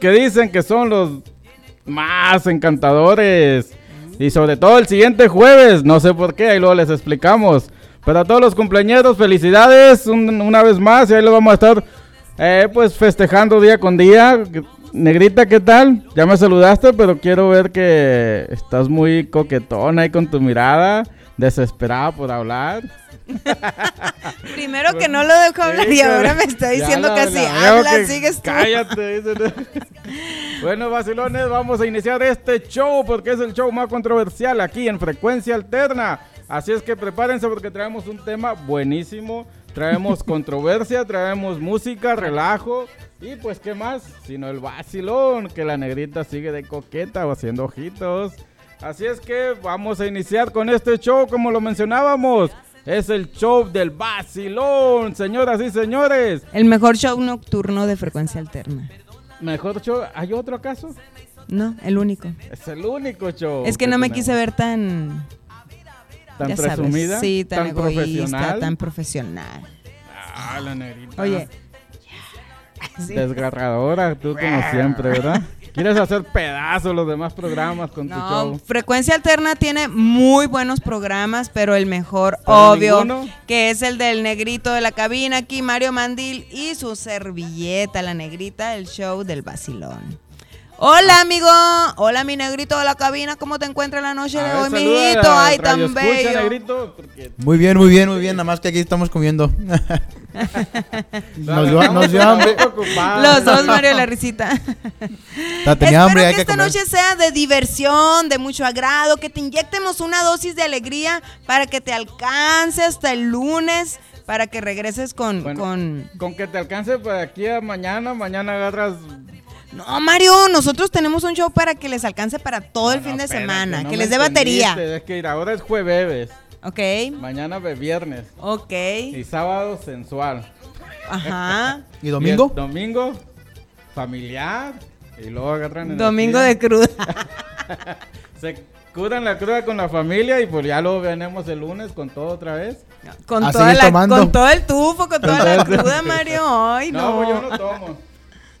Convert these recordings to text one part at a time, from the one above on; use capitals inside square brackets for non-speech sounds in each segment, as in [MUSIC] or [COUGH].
que dicen que son los más encantadores. Y sobre todo el siguiente jueves, no sé por qué, ahí luego les explicamos. Pero todos los cumpleaños, felicidades una vez más y ahí lo vamos a estar eh, pues festejando día con día. Negrita, ¿qué tal? Ya me saludaste, pero quiero ver que estás muy coquetona ahí con tu mirada, desesperada por hablar. [LAUGHS] Primero que no lo dejo hablar y ahora me está diciendo que si habla, sigues tú. Cállate. bueno, vacilones, vamos a iniciar este show porque es el show más controversial aquí en Frecuencia Alterna. Así es que prepárense porque traemos un tema buenísimo. Traemos [LAUGHS] controversia, traemos música, relajo. Y pues, ¿qué más? Sino el vacilón, que la negrita sigue de coqueta o haciendo ojitos. Así es que vamos a iniciar con este show como lo mencionábamos. Es el show del vacilón, señoras y señores. El mejor show nocturno de frecuencia alterna. ¿Mejor show? ¿Hay otro acaso? No, el único. Es el único show. Es que, no me quise ver tan... Tan presumida. Sí, tan, profesional. tan profesional. Ah, la negrita. Oye. Desgarradora, tú como siempre, ¿verdad? ¿Quieres hacer pedazos los demás programas con tu show? Frecuencia Alterna tiene muy buenos programas, pero el mejor, obvio, que es el del negrito de la cabina aquí, Mario Mandil, y su servilleta, la negrita, el show del vacilón. Hola, amigo. Hola, mi negrito de la cabina. ¿Cómo te encuentras la noche de hoy, mijito? Ay, tan bello. Muy bien, muy bien, muy bien. Nada más que aquí estamos comiendo. nos, dio, nos dio hambre. Los dos, Mario, la risita. [LAUGHS] tenía hambre, que, esta noche sea de diversión, de mucho agrado, que te inyectemos una dosis de alegría para que te alcance hasta el lunes para que regreses con, con... con... que te alcance para aquí a mañana, mañana agarras no, Mario, nosotros tenemos un show para que les alcance para todo el fin de semana, que les dé batería. Es que ahora es jueves. Ok. Mañana es viernes. Ok. Y sábado sensual. Ajá. [LAUGHS] ¿Y domingo? domingo familiar. Y luego agarran Domingo de cruda. [LAUGHS] Se curan la cruda con la familia y pues ya luego venimos el lunes con todo otra vez. Con, toda la, con todo el tufo, con toda la [LAUGHS] cruda, Mario. Ay, no. No, yo no tomo.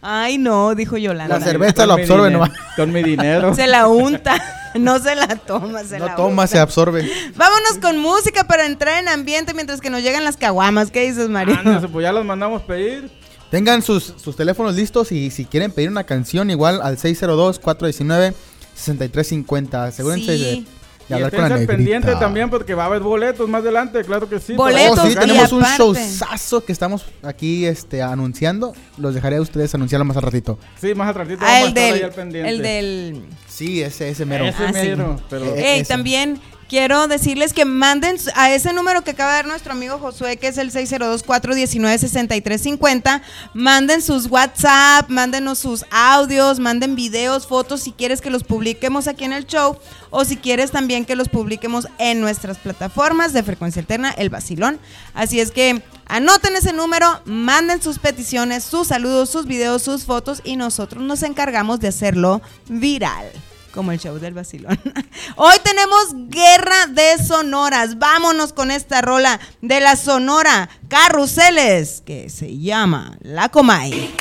Ay, no, dijo Yolanda. La cerveza lo absorbe nomás. Con mi dinero. [LAUGHS] Se la unta. [LAUGHS] No se la toma, se no toma, se absorbe. Vámonos con música para entrar en ambiente mientras que nos llegan las caguamas. ¿Qué dices, Mario? Ah, pues ya los mandamos pedir. Tengan sus, sus teléfonos listos y si quieren pedir una canción, igual al 602-419-6350. Asegúrense de y, y pendiente también porque va a haber boletos más adelante, claro que sí. Boletos, oh, sí, tenemos un showzazo que estamos aquí este, anunciando. Los dejaré a ustedes anunciarlo más al ratito. Sí, más al ratito. Ah, el, del, el del... Sí, ese, ese mero. Ese ah, mero, pero... Eh, también quiero decirles que manden a ese número que acaba de dar nuestro amigo Josué, que es el 602-419-6350, manden sus WhatsApp, mándenos sus audios, manden videos, fotos, si quieres que los publiquemos aquí en el show o si quieres también que los publiquemos en nuestras plataformas de frecuencia alterna, el vacilón. Así es que anoten ese número, manden sus peticiones, sus saludos, sus videos, sus fotos y nosotros nos encargamos de hacerlo viral como el show del vacilón. [LAUGHS] Hoy tenemos guerra de sonoras. Vámonos con esta rola de la sonora Carruseles que se llama La Comay.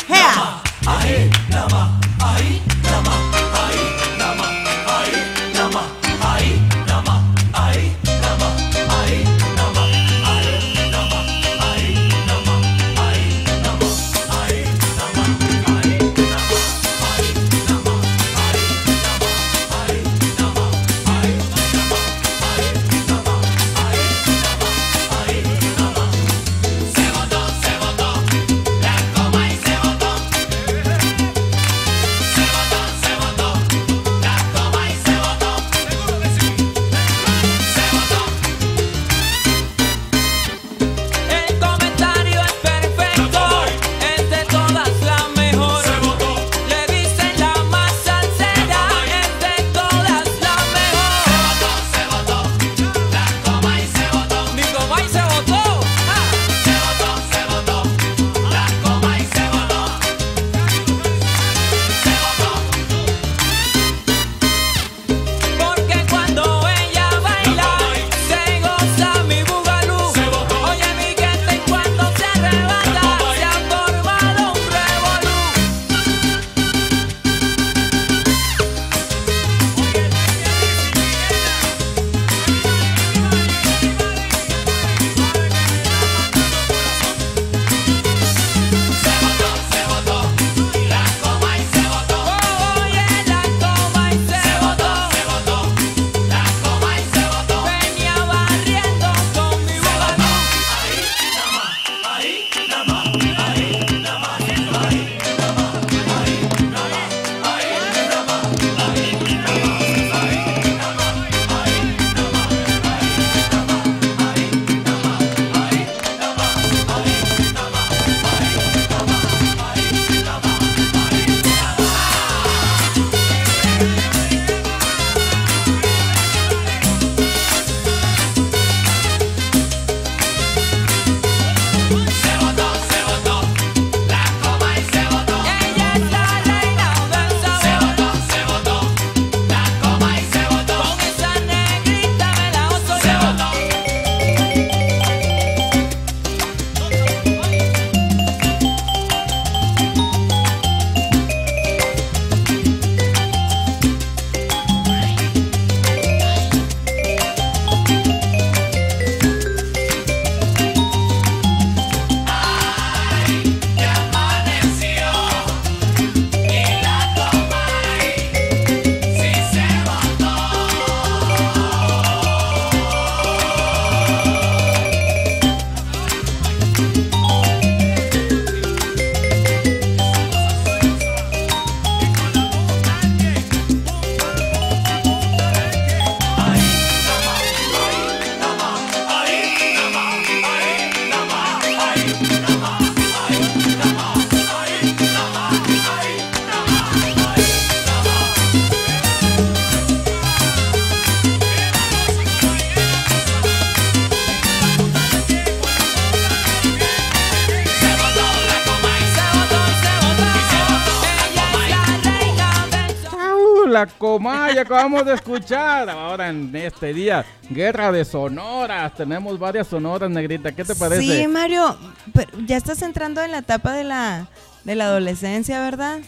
Comay, acabamos de escuchar. Ahora en este día, guerra de sonoras. Tenemos varias sonoras, negrita. ¿Qué te parece? Sí, Mario, pero ya estás entrando en la etapa de la, de la adolescencia, ¿verdad?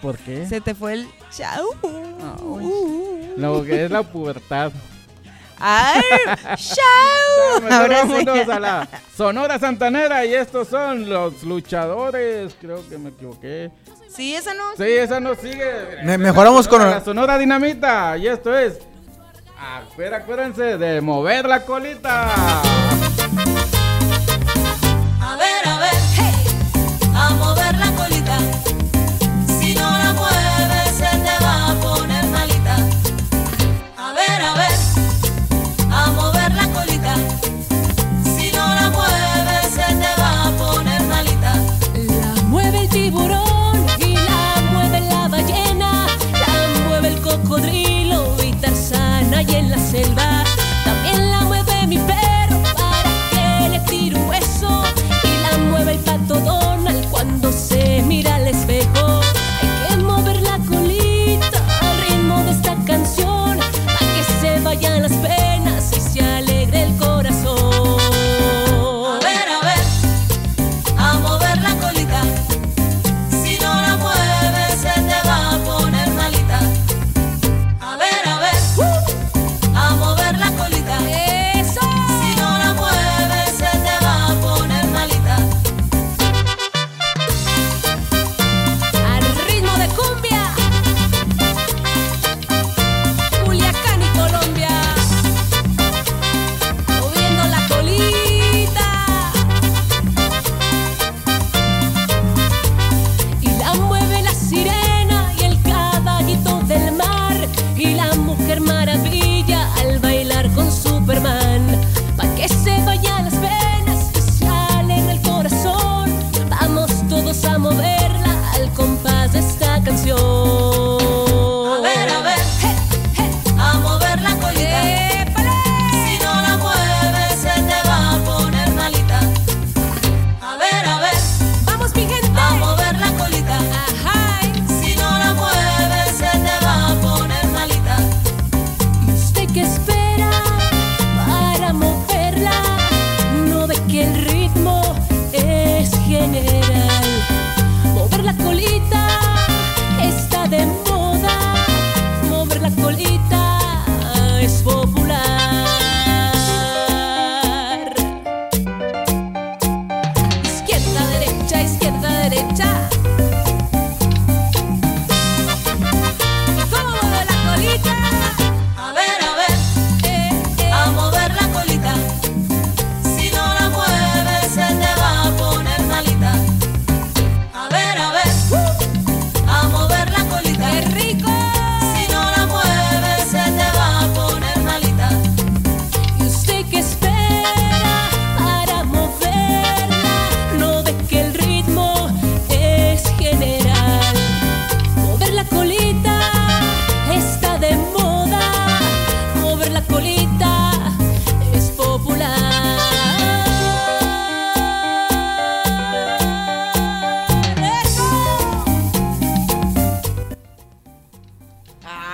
¿Por qué? Se te fue el chau. Lo que es la pubertad. ¡Ay! [LAUGHS] Vámonos a la Sonora Santanera y estos son los luchadores. Creo que me equivoqué. Sí, esa no. Sí, esa no sigue. Me- mejoramos con- la Sonora Dinamita y esto es. Acuérdense de mover la colita. Selva.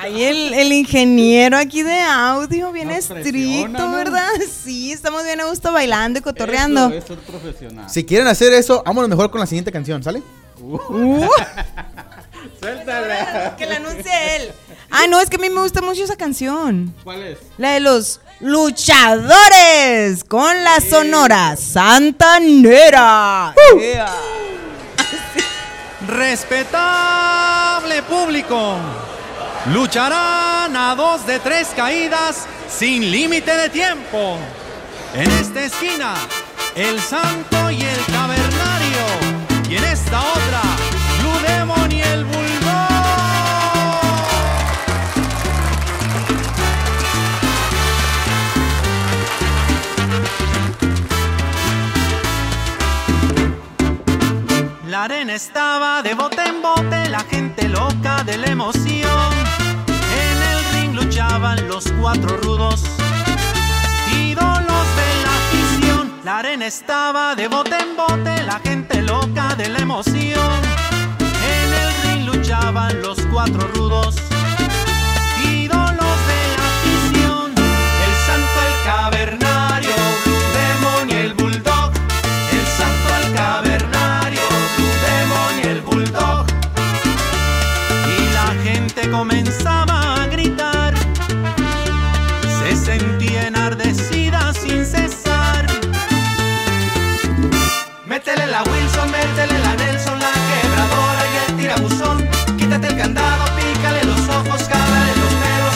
Ay, el, el ingeniero aquí de audio, bien Nos estricto. ¿verdad? Sí, estamos bien a gusto bailando y cotorreando. Eso es ser profesional. Si quieren hacer eso, vámonos mejor con la siguiente canción, ¿sale? Uh, [LAUGHS] Suéltala. que la anuncie él. Ah, no, es que a mí me gusta mucho esa canción. ¿Cuál es? La de los luchadores con la sonora santanera. [LAUGHS] Yeah. Respetable público, lucharán a dos de tres caídas sin límite de tiempo. En esta esquina, el santo y el cavernario. Y en esta otra, Blue Demon y el bulldog. La arena estaba de bote en bote, la gente loca de la emoción estaban los cuatro rudos, ídolos de la afición. La arena estaba de bote en bote, la gente loca de la emoción. En el ring luchaban los cuatro rudos, ídolos de la afición. El santo, el cavernario, Blue Demon y el Bulldog. El santo, el cavernario, Blue Demon y el Bulldog. Y la gente comenzaba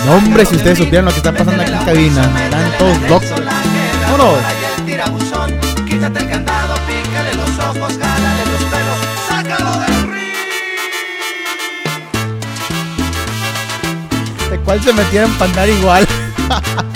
Hombre, si ustedes supieran lo que está pasando aquí en cabina, están todos locos. Vámonos. ¿De cuál se metieron para andar igual? [LAUGHS]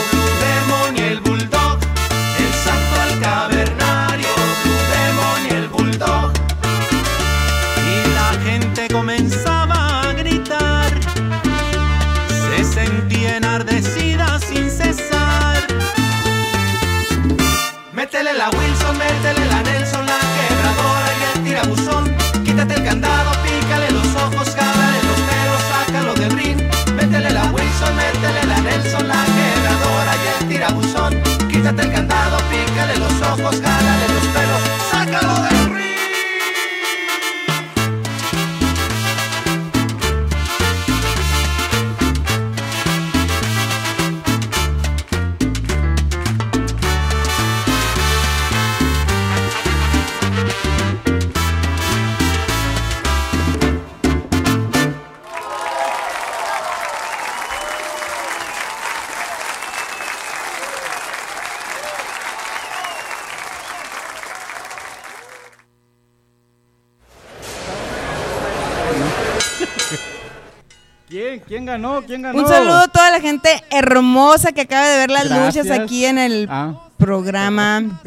Métele la Wilson, ganó? ¿Quién ganó? Un saludo a toda la gente hermosa que acaba de ver las Gracias. luces aquí en el Ah. programa.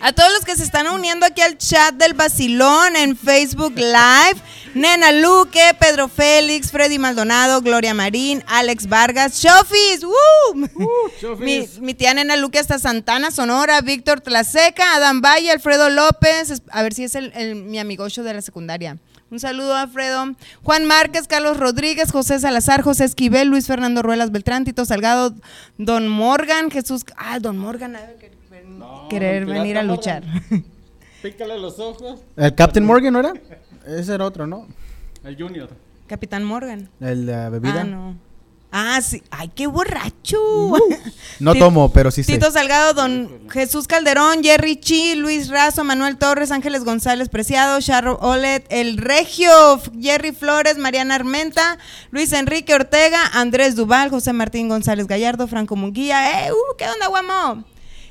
A todos los que se están uniendo aquí al chat del Basilón en Facebook Live. Nena Luque, Pedro Félix, Freddy Maldonado, Gloria Marín, Alex Vargas, Chofis, ¡woo! Chofis. mi, mi tía Nena Luque hasta Santana, Sonora, Víctor Tlaseca, Adam Valle, Alfredo López, a ver si es el, el- mi amigocho de la secundaria. Un saludo, Alfredo. Juan Márquez, Carlos Rodríguez, José Salazar, José Esquivel, Luis Fernando Ruelas Beltrán, Tito Salgado, Don Morgan, Jesús. Ah, Don Morgan, ha de querer, venir a luchar. [LAUGHS] Pícale los ojos. ¿El Captain Morgan no era? Ese era otro, ¿no? El Junior. Capitán Morgan. El de la bebida. Ah, no. Ah, sí. Ay, qué borracho. [LAUGHS] No Ti- tomo, pero sí sé. Tito Salgado, Don Jesús Calderón, Jerry Chi, Luis Razo, Manuel Torres, Ángeles González Preciado, Charro Olet, El Regio, Jerry Flores, Mariana Armenta, Luis Enrique Ortega, Andrés Duval, José Martín González Gallardo, Franco Munguía. ¡Eh, uh, qué onda, guamo!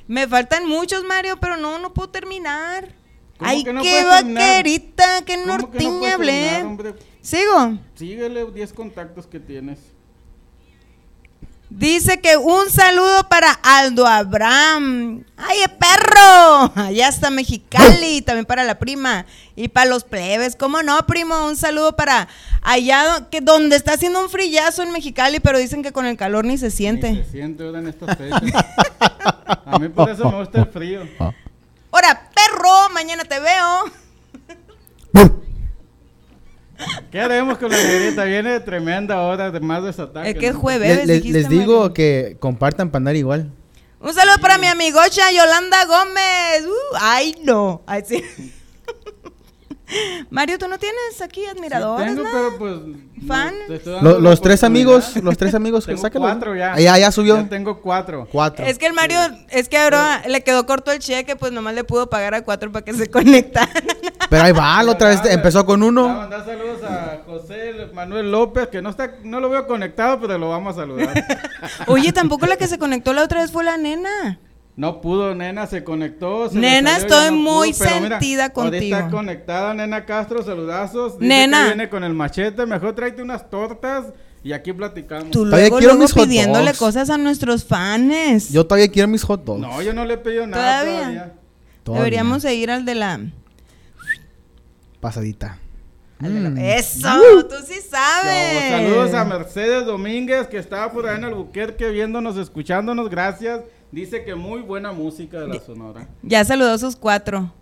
Me faltan muchos, Mario, pero no, no puedo terminar. ¿Cómo Ay, que no qué vaquerita, qué ¿Cómo que no norteña hablé. Sigo. Síguele 10 contactos que tienes. Dice que un saludo para Aldo Abraham. ¡Ay, perro! Allá está Mexicali, [LAUGHS] también para la prima. Y para los plebes, ¿cómo no, primo? Un saludo para allá que donde está haciendo un frillazo en Mexicali, pero dicen que con el calor ni se Ni siente. se siente ahora en estas fechas. A mí por eso me gusta el frío. ¡Hora, perro! Mañana te veo. ¿Qué haremos con la negrita? Viene tremenda hora de más desataque. Es que es jueves, Les, les- dijiste, les digo Mario. que compartan para andar igual. Un saludo para mi amigocha Yolanda Gómez. Uh, ¡Ay, no! Ay, sí. Mario, ¿tú no tienes aquí Sí admiradores? tengo, no? pero pues. ¿Fan? Lo- los tres amigos, [LAUGHS] los tres amigos que Tengo sáquenlos. cuatro ya. Ah, ya, ya subió. Ya tengo cuatro. Cuatro. Es que el Mario, es que ahora le quedó corto el cheque, pues nomás le pudo pagar a cuatro para que se [LAUGHS] conectaran. Pero ahí va, la otra vez empezó con Voy a uno. mandar saludos a José Manuel López, que no está, no lo veo conectado, pero lo vamos a saludar. [LAUGHS] Oye, tampoco la que se conectó la otra vez fue la nena. No pudo, nena, se conectó. se Nena, estoy no muy sentida contigo. está conectada, nena Castro, saludazos. Dice Nena. que viene con el machete, mejor tráete unas tortas y aquí platicamos. Tú Todavía luego, quiero luego mis hot pidiéndole dogs. cosas a nuestros fans. Yo todavía quiero mis hot dogs. No, yo no le he pedido nada ¿Todavía? todavía. Todavía. Deberíamos de ir al de la... Pasadita. Mm. Eso, tú sí sabes. Yo, saludos a Mercedes Domínguez, que estaba por ahí en Albuquerque viéndonos, escuchándonos. Gracias. Dice que muy buena música de la Sonora. Ya saludó a sus cuatro.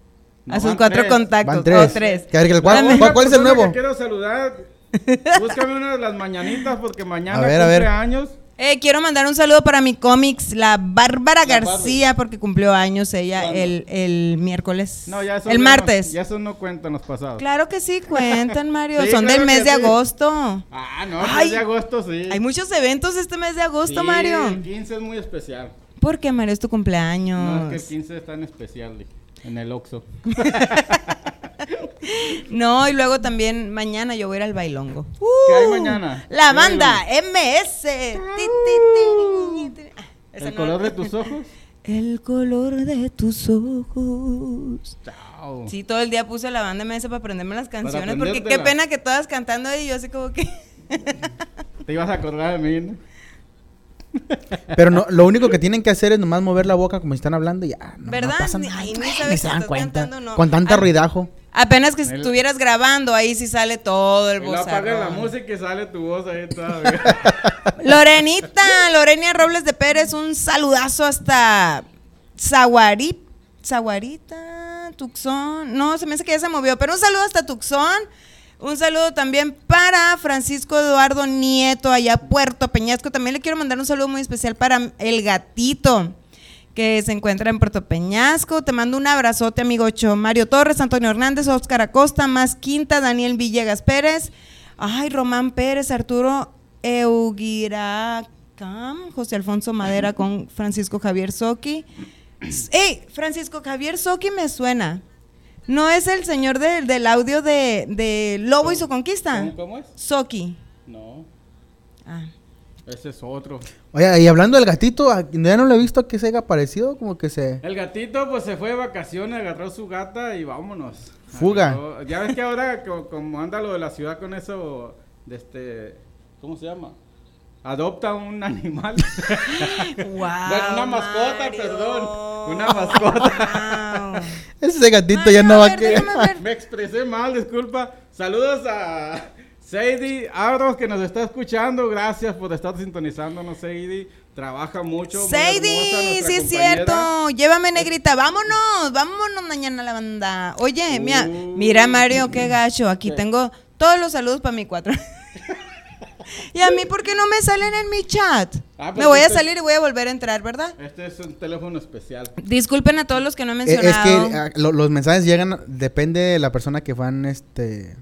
No, a sus cuatro tres. contactos. Van tres. Oh, tres. ¿cuál- cuál es el nuevo? que quiero saludar. [LAUGHS] Búscame una de las mañanitas porque mañana A ver, a cumple ver. años. Eh, quiero mandar un saludo para mi cómics, la Bárbara La García, porque cumplió años ella el, el miércoles. No, ya eso el martes. No, ya eso no cuentan los pasados. Claro que sí, cuentan, [LAUGHS] Mario. Sí, Son claro del mes de sí. agosto. Ah, no, el de agosto sí. Hay muchos eventos este mes de agosto, Sí, Mario. El 15 es muy especial. ¿Por qué, Mario? Es tu cumpleaños. No, es que el 15 es tan especial en el Oxxo. [LAUGHS] No, y luego también mañana yo voy a ir al bailongo. ¿Qué hay Uh, mañana? La ¿Qué banda MS. Ah, ¿El no- color de tus ojos? El color de tus ojos. Chao. Sí, todo el día puse la banda MS para aprenderme las canciones. Porque qué pena que todas cantando y yo así como que. Te ibas a acordar de mí, ¿no? Pero no, lo único que tienen que hacer es nomás mover la boca como si están hablando y ya. No, ¿Verdad? No pasa nada. ay, ni Ni sabes se si dan cuenta. cantando o no. Con tanta Ah. ruidajo. Apenas que estuvieras grabando, ahí sí sale todo el no apagas la voz. música y sale tu voz ahí todavía. [LAUGHS] Lorenita, Lorenia Robles de Pérez, un saludazo hasta Zaguari, Zaguarita, Tucson. No, se me hace que ya se movió, pero un saludo hasta Tucson. Un saludo también para Francisco Eduardo Nieto, allá Puerto Peñasco. También le quiero mandar un saludo muy especial para el gatito que se encuentra en Puerto Peñasco. Te mando un abrazote, amigocho. Mario Torres, Antonio Hernández, Óscar Acosta, Más Quinta, Daniel Villegas Pérez. Ay, Román Pérez, Arturo Eugiracam, José Alfonso Madera con Francisco Javier Soki. [CLEARS THROAT] ¡Ey! Francisco Javier Soki me suena. ¿No es el señor del- del audio de, de Lobo y su conquista? ¿Cómo, cómo es? Soki. No, Ah. ese es otro. Oye, y hablando del gatito, ¿a- ya no lo he visto que se haya parecido, como que se... El gatito pues se fue de vacaciones, agarró su gata y vámonos. Fuga. Agarró- Ya ves que ahora co- como anda lo de la ciudad con eso, de este, ¿cómo se llama? Adopta un [LAUGHS] animal. [LAUGHS] Wow, una mascota, Mario. perdón. Una mascota. Wow. [LAUGHS] Ese gatito Ay, ya no a va a querer. Me expresé mal, disculpa. Saludos a Sadie Abros que nos está escuchando. Gracias por estar sintonizándonos, Sadie. Trabaja mucho. Sadie, sí es compañera. cierto. Llévame, negrita. Vámonos, vámonos mañana a la banda. Oye, mira, Uh. mira, Mario, qué gacho. Aquí ¿Qué? tengo todos los saludos para mi cuatro. [LAUGHS] y a mí, ¿por qué no me salen en mi chat? Ah, me pues voy a salir y voy a volver a entrar, ¿verdad? Este es un teléfono especial. Disculpen a todos los que no he Eh, Es mencionado. que ah, lo- los mensajes llegan, depende de la persona que van, este...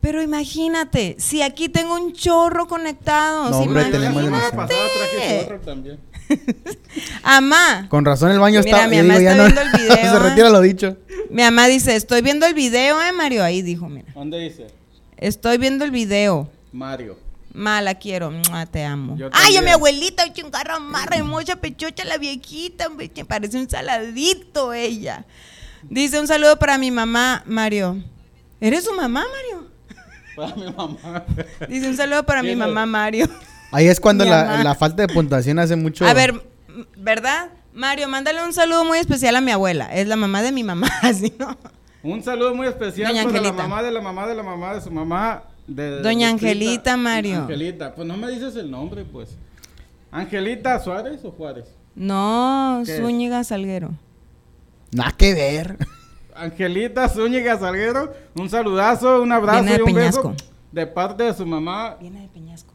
Pero imagínate, si aquí tengo un chorro conectados. No, hombre, imagínate. tenemos demasiado. pasada traje chorro [LAUGHS] también. [LAUGHS] Amá, Con razón el baño Mira, está... mi mamá digo, está no- viendo el [LAUGHS] video, se ¿eh? retira lo dicho. mi mamá dice, estoy viendo el video, eh, Mario. Ahí dijo, mira. ¿Dónde dice? Estoy viendo el video. Mario. Mala quiero, Mua, te amo. Yo Ay, yo también. mi abuelita, chungarra, marra, mucha pechocha, la viejita, hombre, que parece un saladito ella. Dice un saludo para mi mamá, Mario. ¿Eres su mamá, Mario? Para mi mamá. [LAUGHS] Dice un saludo para mi mamá, Mario. Ahí es cuando la, la falta de puntuación hace mucho... A ver, ¿verdad? Mario, mándale un saludo muy especial a mi abuela. Es la mamá de mi mamá, [LAUGHS] así, ¿no? Un saludo muy especial para la Angelita. mamá de la mamá de la mamá de su mamá. De, Doña de Angelita, Mario. Angelita, pues no me dices el nombre, pues. ¿Angelita Suárez o Juárez? No. Zúñiga Salguero. Nada que ver. Angelita Zúñiga Salguero, un saludazo, un abrazo Viene de y un Peñasco. beso de parte de su mamá. Viene de Peñasco.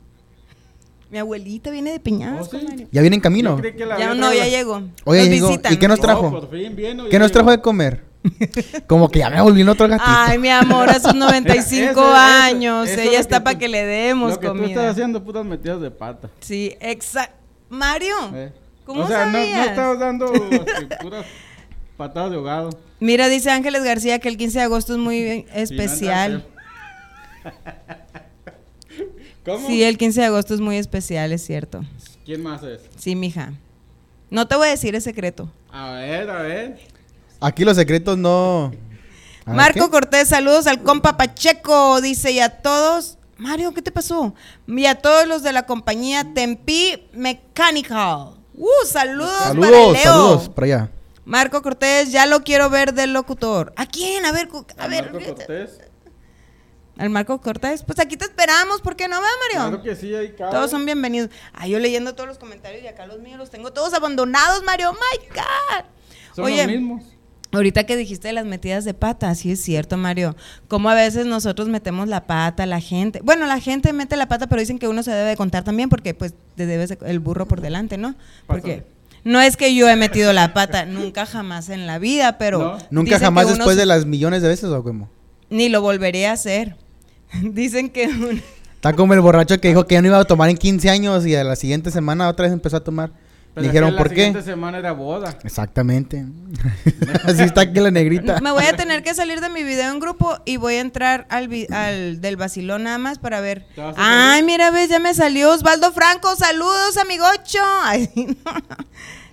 Mi abuelita viene de Peñasco, ¿Oh, sí? Mario. ¿Ya viene en camino? Ya no, ya llegó. Oye, Nos llegó. visitan. ¿Y qué nos No, trajo? por fin viene, ¿Qué nos trajo de comer? [LAUGHS] Como que ya me volví en otro gatito. Ay, mi amor, a sus [LAUGHS] 95 Eso, eso, años. eso Ella está para tú- que le demos Lo que tú comida. estás haciendo putas metidas de pata. Sí, exacto. Mario, ¿eh? ¿cómo o sea, no, no sabías? estabas dando [LAUGHS] este, puras patadas de ahogado. Mira, dice Ángeles García que el 15 de agosto es muy especial. ¿Cómo? Sí, el 15 de agosto es muy especial, es cierto. ¿Quién más es? Sí, mija. No te voy a decir el secreto. A ver, a ver. Aquí los secretos no... A Marco ¿qué? Cortés, saludos al compa Pacheco, dice, y a todos, Mario, ¿qué te pasó? Y a todos los de la compañía Tempi Mechanical. Uh, saludos, para Saludos, Leo. saludos, para allá. Marco Cortés, ya lo quiero ver del locutor. ¿A quién? A ver, a ver. Marco Cortés. Al Marco Cortés. Pues aquí te esperamos, ¿por qué no va, Mario? Claro que sí, ahí cabe. Todos son bienvenidos. Ah, yo leyendo todos los comentarios y acá los míos los tengo todos abandonados, Mario. Oh my God. Son Oye, los mismos. Ahorita que dijiste de las metidas de pata, sí es cierto, Mario. Como a veces nosotros metemos la pata, la gente. Bueno, la gente mete la pata, pero dicen que uno se debe de contar también porque pues te debes de- el burro por delante, ¿no? Porque no es que yo he metido la pata, [LAUGHS] nunca jamás en la vida, pero No. Nunca jamás después se- de las millones de veces o cómo. ni lo volveré a hacer. [LAUGHS] dicen que uno- Está como el borracho que dijo que ya no iba a tomar en 15 años y a la siguiente semana otra vez empezó a tomar. Pero es Dijeron, la ¿por qué? siguiente semana era boda. Exactamente. [LAUGHS] Así está aquí la negrita. Me voy a tener que salir de mi video en grupo y voy a entrar al, al del vacilón nada más para ver. ¿Te vas a Ay, mira, ves, ya me salió Osvaldo Franco. Saludos, amigocho. [LAUGHS] Ay, no.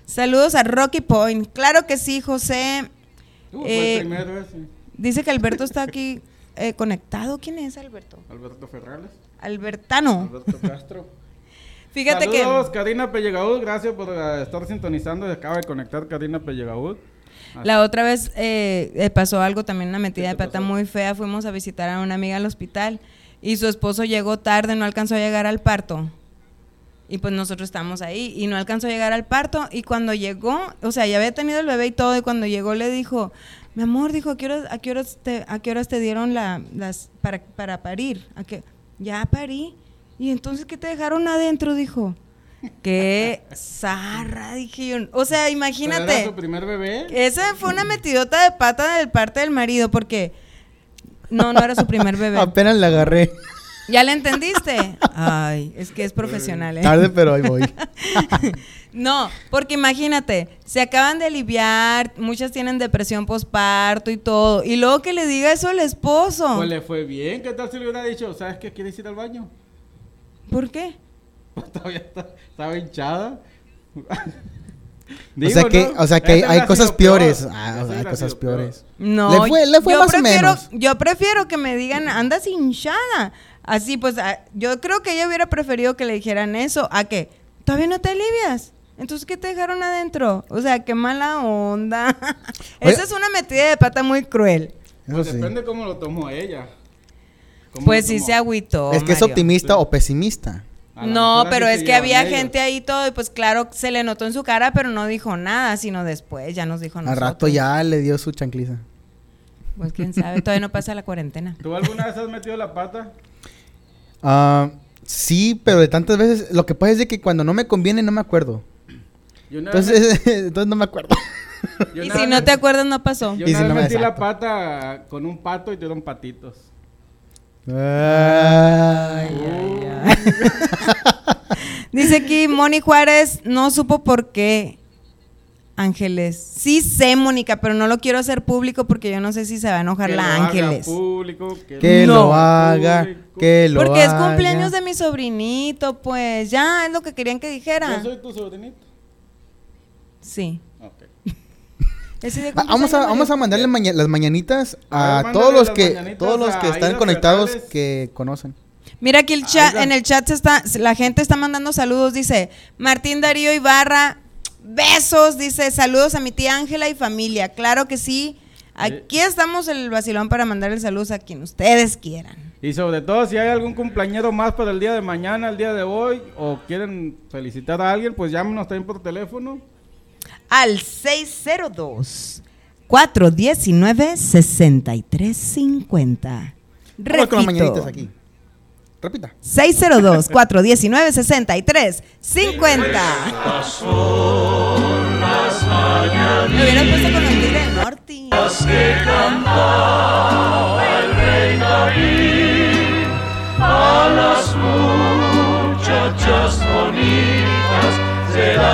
Saludos a Rocky Point. Claro que sí, José. Uh, Eh, fue el primero ese. Dice que Alberto está aquí eh, conectado. ¿Quién es Alberto? Alberto Ferrales. Albertano. Alberto Castro. Fíjate Saludos, que Karina Pellegaud. Gracias por eh, estar sintonizando. Se acaba de conectar Karina Pellegaud. la otra vez eh, eh, pasó algo también, una metida ¿Qué de pata pasó? muy fea. Fuimos a visitar a una amiga al hospital y su esposo llegó tarde, no alcanzó a llegar al parto. Y pues nosotros estábamos ahí y no alcanzó a llegar al parto. Y cuando llegó, o sea, ya había tenido el bebé y todo. Y cuando llegó le dijo, mi amor, dijo, ¿a qué horas, a qué horas, te, a qué horas te dieron la, las para, para parir? ¿A qué? Ya parí. Y entonces, ¿qué te dejaron adentro? Dijo. Qué zarra, dije yo. O sea, ¿Pero imagínate. ¿Era su primer bebé? Esa fue una metidota de pata del parte del marido, porque no, no era su primer bebé. [LAUGHS] Apenas la agarré. ¿Ya le entendiste? Ay, es que es profesional, ¿eh? Tarde, pero ahí voy. [LAUGHS] No, porque imagínate, se acaban de aliviar, muchas tienen depresión postparto y todo, y luego que le diga eso al esposo. Pues le fue bien. ¿Qué tal si le hubiera dicho, ¿sabes qué? ¿Quieres ir al baño? ¿Por qué? [LAUGHS] Todavía está, estaba hinchada. [LAUGHS] o sea que, o sea que hay, cosas peores. Ah, o sea, hay cosas peor. peores. No, Le fue- le fue yo más o prefiero, menos. Yo prefiero que me digan, andas hinchada. Así pues, ah, yo creo que ella hubiera preferido que le dijeran eso, a que todavía no te alivias. Entonces, ¿qué te dejaron adentro? O sea, qué mala onda. [LAUGHS] Esa es una metida de pata muy cruel. Pues sí. depende cómo lo tomó ella. ¿Cómo Pues sí se agüitó. Es que es Mario. optimista o pesimista. No, pero es que había ellos. gente ahí todo y pues claro, se le notó en su cara, pero no dijo nada, sino después ya nos dijo Al nosotros. rato ya le dio su chancliza. Pues quién sabe, [LAUGHS] todavía no pasa la cuarentena. ¿Tú alguna vez has metido la pata? Ah, sí, pero de tantas veces. Lo que pasa es de que cuando no me conviene no me acuerdo. Yo una vez Entonces, [LAUGHS] entonces no me acuerdo. yo Y si vez no te acuerdas, no pasó. Yo Y una si vez no me metí la pata con un pato y dieron patitos. Ay. [LAUGHS] Dice aquí, Moni Juárez no supo por qué. Ángeles. Sí sé, Mónica, pero no lo quiero hacer público porque yo no sé si se va a enojar Que la lo haga Ángeles. público, que, lo haga, Público. que lo Porque es cumpleaños de mi sobrinito, pues ya es lo que querían que dijera. Yo soy tu sobrinito. Sí. Vamos a, vamos a mandarle maña- las mañanitas A a, ver, todos los que todos los que están conectados que conocen. Mira aquí el chat, en el chat se está, la gente está mandando saludos, dice Martín Darío Ibarra, besos, dice saludos a mi tía Ángela y familia, claro que sí. Aquí estamos en el vacilón para mandarle saludos a quien ustedes quieran. Y sobre todo, si hay algún cumpleañero más para el día de mañana, el día de hoy, o quieren felicitar a alguien, pues llámenos también por teléfono. Al 602 419 6350. Vamos con las mañanitas Repito. aquí. Repita. 602 419 6350. Me hubieras puesto con los tigres del norte.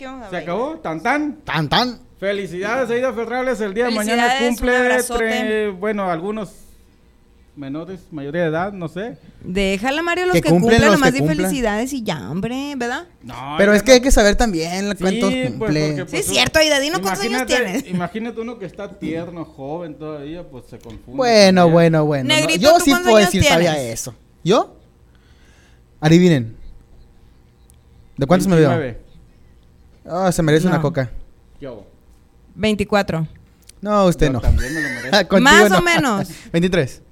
vamos a ¿Se bailar. acabó? ¿Tan tan? Tan, tan. Felicidades, Aida Ferrales. El día de mañana cumple, abrazote. tre- bueno, algunos menores, mayoría de edad, no sé. Déjala, Mario, los Que que, cumplen cumplen, los nomás que di cumplan. felicidades y ya, hombre, ¿verdad? No, Pero es que no- hay que saber también Sí, cuántos pues, cumple. porque, Sí, pues, es cierto, Aida, dinos cuántos años tienes. Imagínate uno que está tierno, joven todavía, pues se confunde. Bueno, bueno, bueno. no, Negrito, Yo ¿tú sí puedo decir todavía tienes? eso. ¿Yo? Adivinen. ¿De cuántos me veo? 29. Ah, se merece No. una coca. Yo. 24. No, usted Yo no. También me lo [LAUGHS] merezco. Más no. o menos. [LAUGHS] 23.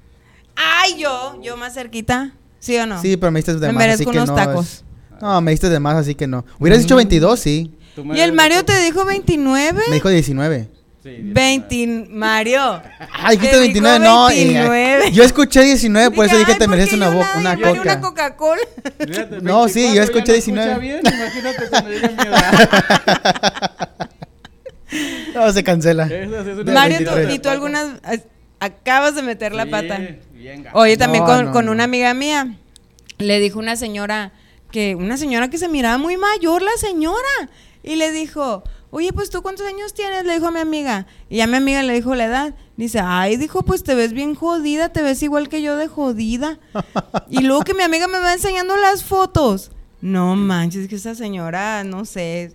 Ay, yo, yo más cerquita. ¿Sí o no? Sí, pero me diste de Me más, así merezco que unos no. tacos. es- No, me diste de más, así que no. Hubieras dicho 22, sí. Tú me ¿Y el Mario te dijo 29? Me dijo 19. Sí, 19. 20. Mario. Ah, dijiste Te 29, dijo no. eh, 29. yo escuché 19, por eso Dije, "Ay, te ¿por mereces una, una quiero coca. una Coca-Cola. No, sí, yo 24 escuché ya no 19. escucha bien, imagínate cuando diga mi edad. [LAUGHS] No, se cancela. Esa sí es una Mario, tú- y tú algunas eh, acabas de meter la Sí, pata. bien. Oye, también No, con, no, con no. una amiga mía, le dijo una señora que, una señora que se miraba muy mayor, la señora, y le dijo, oye, pues tú cuántos años tienes, le dijo a mi amiga, y ya mi amiga le dijo la edad, dice, ay, dijo, pues te ves bien jodida, te ves igual que yo de jodida, [LAUGHS] y luego que mi amiga me va enseñando las fotos, no manches, que esa señora, no sé,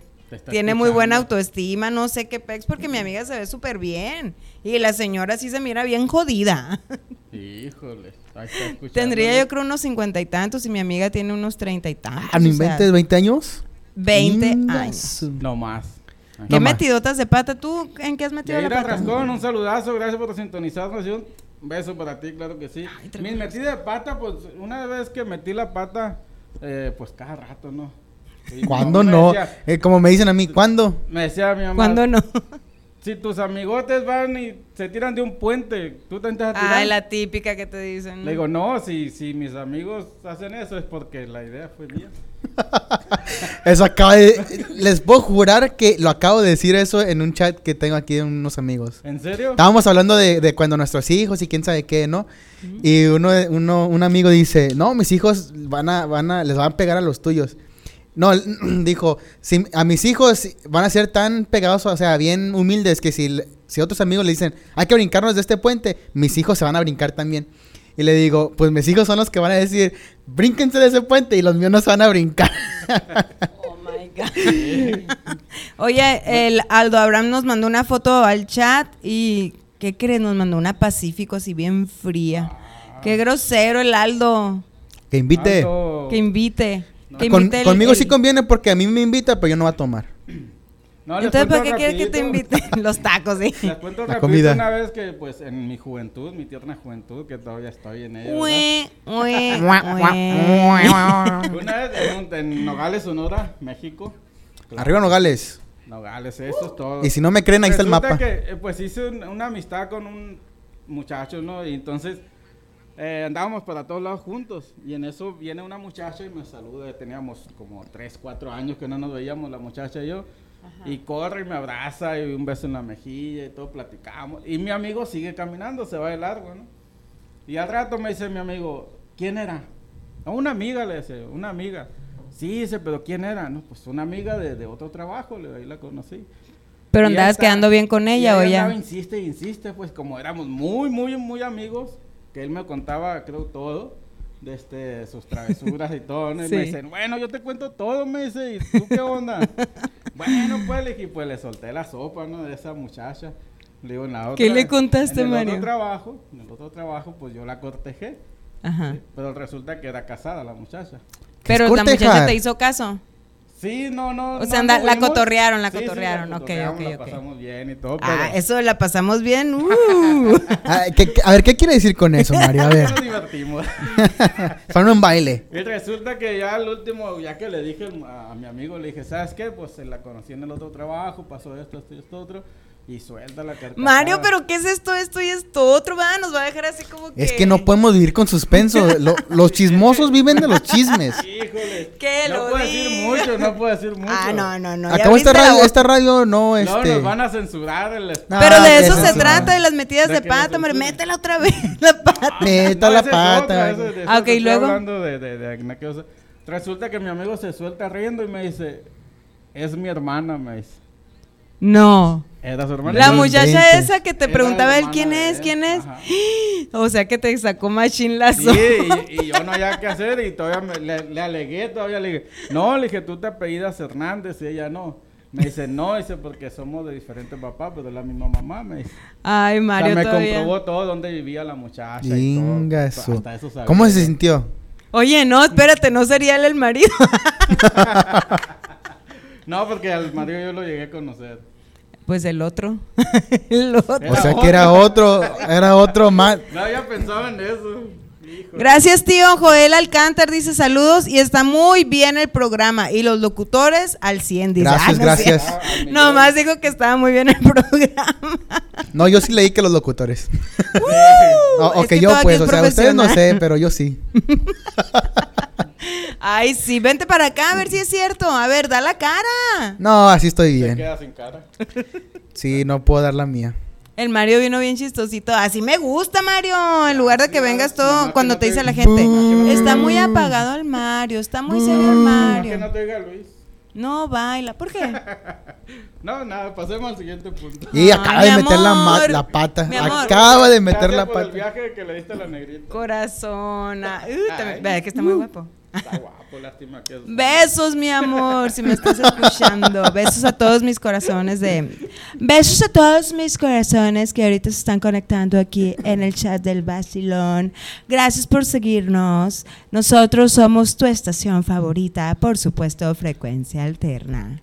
tiene muy buena autoestima, no sé qué pex, porque mi amiga se ve súper bien, y la señora sí se mira bien jodida. [LAUGHS] Híjole. Tendría yo creo unos cincuenta y tantos y mi amiga tiene unos treinta y tantos. Ah, ¿no o sea, inventes 20 años? 20 Inga años. No más. ¿Qué No más. metidotas de pata? ¿Tú en qué has metido la pata? Rascón, un saludazo, gracias por sintonizarnos y un beso para ti, claro que sí. Mi metida de pata, pues una vez que metí la pata, eh, pues cada rato, ¿no? Y ¿Cuándo no? decía- Eh, como me dicen a mí, ¿cuándo? me decía mi mamá, ¿Cuándo no? si tus amigotes van y se tiran de un puente, ¿tú te entras a tirar? Ay, la típica que te dicen. Le digo, no, si, si mis amigos hacen eso es porque la idea fue mía. [LAUGHS] Eso acaba de... Les puedo jurar que lo acabo de decir eso en un chat que tengo aquí de unos amigos. ¿En serio? Estábamos hablando de, de cuando nuestros hijos y quién sabe qué, ¿no? Y uno, uno, un amigo dice, no, mis hijos van a, van a, les van a pegar a los tuyos. No, [CLEARS THROAT] dijo, si, a mis hijos van a ser tan pegados, o sea, bien humildes, que si, si otros amigos le dicen, hay que brincarnos de este puente, mis hijos se van a brincar también. Y le digo, pues mis hijos son los que van a decir, brínquense de ese puente y los míos no se van a brincar. [LAUGHS] Oh my God. Oye, el Aldo Abraham nos mandó una foto al chat y ¿qué crees? Nos mandó una Pacífico así bien fría. Qué grosero el Aldo. que invite. Que invite. Que Con- invite el- conmigo el- sí conviene porque a mí me invita, pero yo no voy a tomar. No, Entonces, ¿para qué cuento quieres que te rapidito. invite? [LAUGHS] Los tacos, sí. Les cuento La rapidito comida. una vez que, pues, en mi juventud, mi tierna juventud, que todavía estoy en ella. Ue, ue, [LAUGHS] ue. Una vez en, un- en Nogales, Sonora, México. Claro, Arriba Nogales. Nogales, eso es todo. Y si no me creen, ahí está el Resulta mapa. que, eh, pues, hice un- una amistad con un muchacho, ¿no? Y entonces eh, andábamos para todos lados juntos. Y en eso viene una muchacha y me saluda. Teníamos como 3, 4 años que no nos veíamos, la muchacha y yo. Y corre y me abraza y un beso en la mejilla y todo, platicamos. Y mi amigo sigue caminando, se va de largo, ¿no? Y al rato me dice mi amigo, ¿quién era? "A una amiga, le dice, una amiga. Sí, dice, pero ¿quién era? No, pues una amiga de, de otro trabajo, le ahí la conocí. Pero Y andabas está- quedando bien con ella o ya. insiste, insiste, pues como éramos muy, muy, muy amigos, que él me contaba, creo, todo, de este, sus travesuras y todo, ¿no? Y me Sí. dicen, bueno, yo te cuento todo, me dice, ¿y tú qué onda? [LAUGHS] bueno, pues, le dije, pues le solté la sopa, ¿no? De esa muchacha. Le digo, en la otra, ¿Qué le contaste, en el Mario? otro trabajo, en el otro trabajo, pues yo la cortejé, Ajá. pero resulta que era casada la muchacha. Pero la muchacha te hizo caso. Sí, no, no. O no sea, anda- la cotorrearon, la Sí, sí, cotorrearon, ok, ok, la ok. pasamos bien y todo, pero... Ah, eso la pasamos bien. Uh. [LAUGHS] Ah, ¿qué- a ver, ¿qué quiere decir con eso, Mario? A ver. [LAUGHS] Nos divertimos. [LAUGHS] Son un baile. Y resulta que ya al último, ya que le dije a, a mi amigo, le dije, ¿sabes qué? Pues se la conocí en el otro trabajo, pasó esto, esto y esto otro, y suelta la carcajada. Mario, pero ¿qué es esto, esto y esto otro? Va, nos va a dejar así como que... Es que no podemos vivir con suspenso. [LAUGHS] Lo- los chismosos viven de los chismes. Híjole. Que no lo puedo decir diga. mucho, no puedo decir mucho. Ah, no, no, no. ya Acabó esta la radio, esta radio no, No, este. nos van a censurar el... No, Pero de que eso se trata, de las metidas De de que pata, hombre. Métela otra vez [LAUGHS] la pata. Meta la pata. Ah, ok, te ¿y estoy luego? hablando de, de, de aquella cosa. Resulta que mi amigo se suelta riendo y me dice, es mi hermana, me dice. No. Era su hermana. La muchacha esa que te preguntaba él quién es, él, quién es. ajá. [GASPS] O sea que te sacó machín lazo. Sí, y, y yo no había qué hacer y todavía me- le, le alegué, todavía le dije, no, le dije, tú te apellidas Hernández y ella no. Me dice, no, dice, porque somos de diferentes papás, pero es la misma mamá, me dice. Ay, O sea, Mario me todavía. comprobó todo, dónde vivía la muchacha y todo. Chinga Hasta su- eso sabía. ¿Cómo se sintió? Oye, no, espérate, no sería él el marido. [LAUGHS] No, porque al marido yo lo llegué a conocer. pues el otro. [LAUGHS] el otro. O sea que era otro, era otro más. No había pensado en eso. Hijo. Gracias, tío. Joel Alcántar dice saludos y está muy bien el programa. Y los locutores al 100, dice. Gracias, Ah, no gracias. Ah, Nomás dijo que estaba muy bien el [LAUGHS] programa. No, yo sí leí que los locutores. [LAUGHS] No, Es o que que yo pues, es o sea, ustedes no sé, pero yo sí. Ay, sí, vente para acá a ver si es cierto. A ver, da la cara. No, así estoy bien. queda sin cara. [LAUGHS] Sí, no puedo dar la mía. El Mario vino bien chistosito. Así me gusta, Mario. En lugar de que vengas todo cuando no te te- dice la gente. Bú. Está muy apagado el Mario. Está muy serio el No, que Mario. no te diga Luis. No baila. ¿Por qué? [LAUGHS] No, nada, pasemos al siguiente punto. Y Ay, acaba de meter la, la pata. Mi amor. Acaba de meter Gracias la por el pata. viaje que le diste a la negrita. Corazona. Uh, también-. Vea que está muy guapo. Está guapo, lástima que es. Besos, mi amor, si me estás escuchando. Besos a todos mis corazones de... Besos a todos mis corazones que ahorita se están conectando aquí en el chat del Basilón. Gracias por seguirnos. Nosotros somos tu estación favorita, por supuesto, Frecuencia Alterna.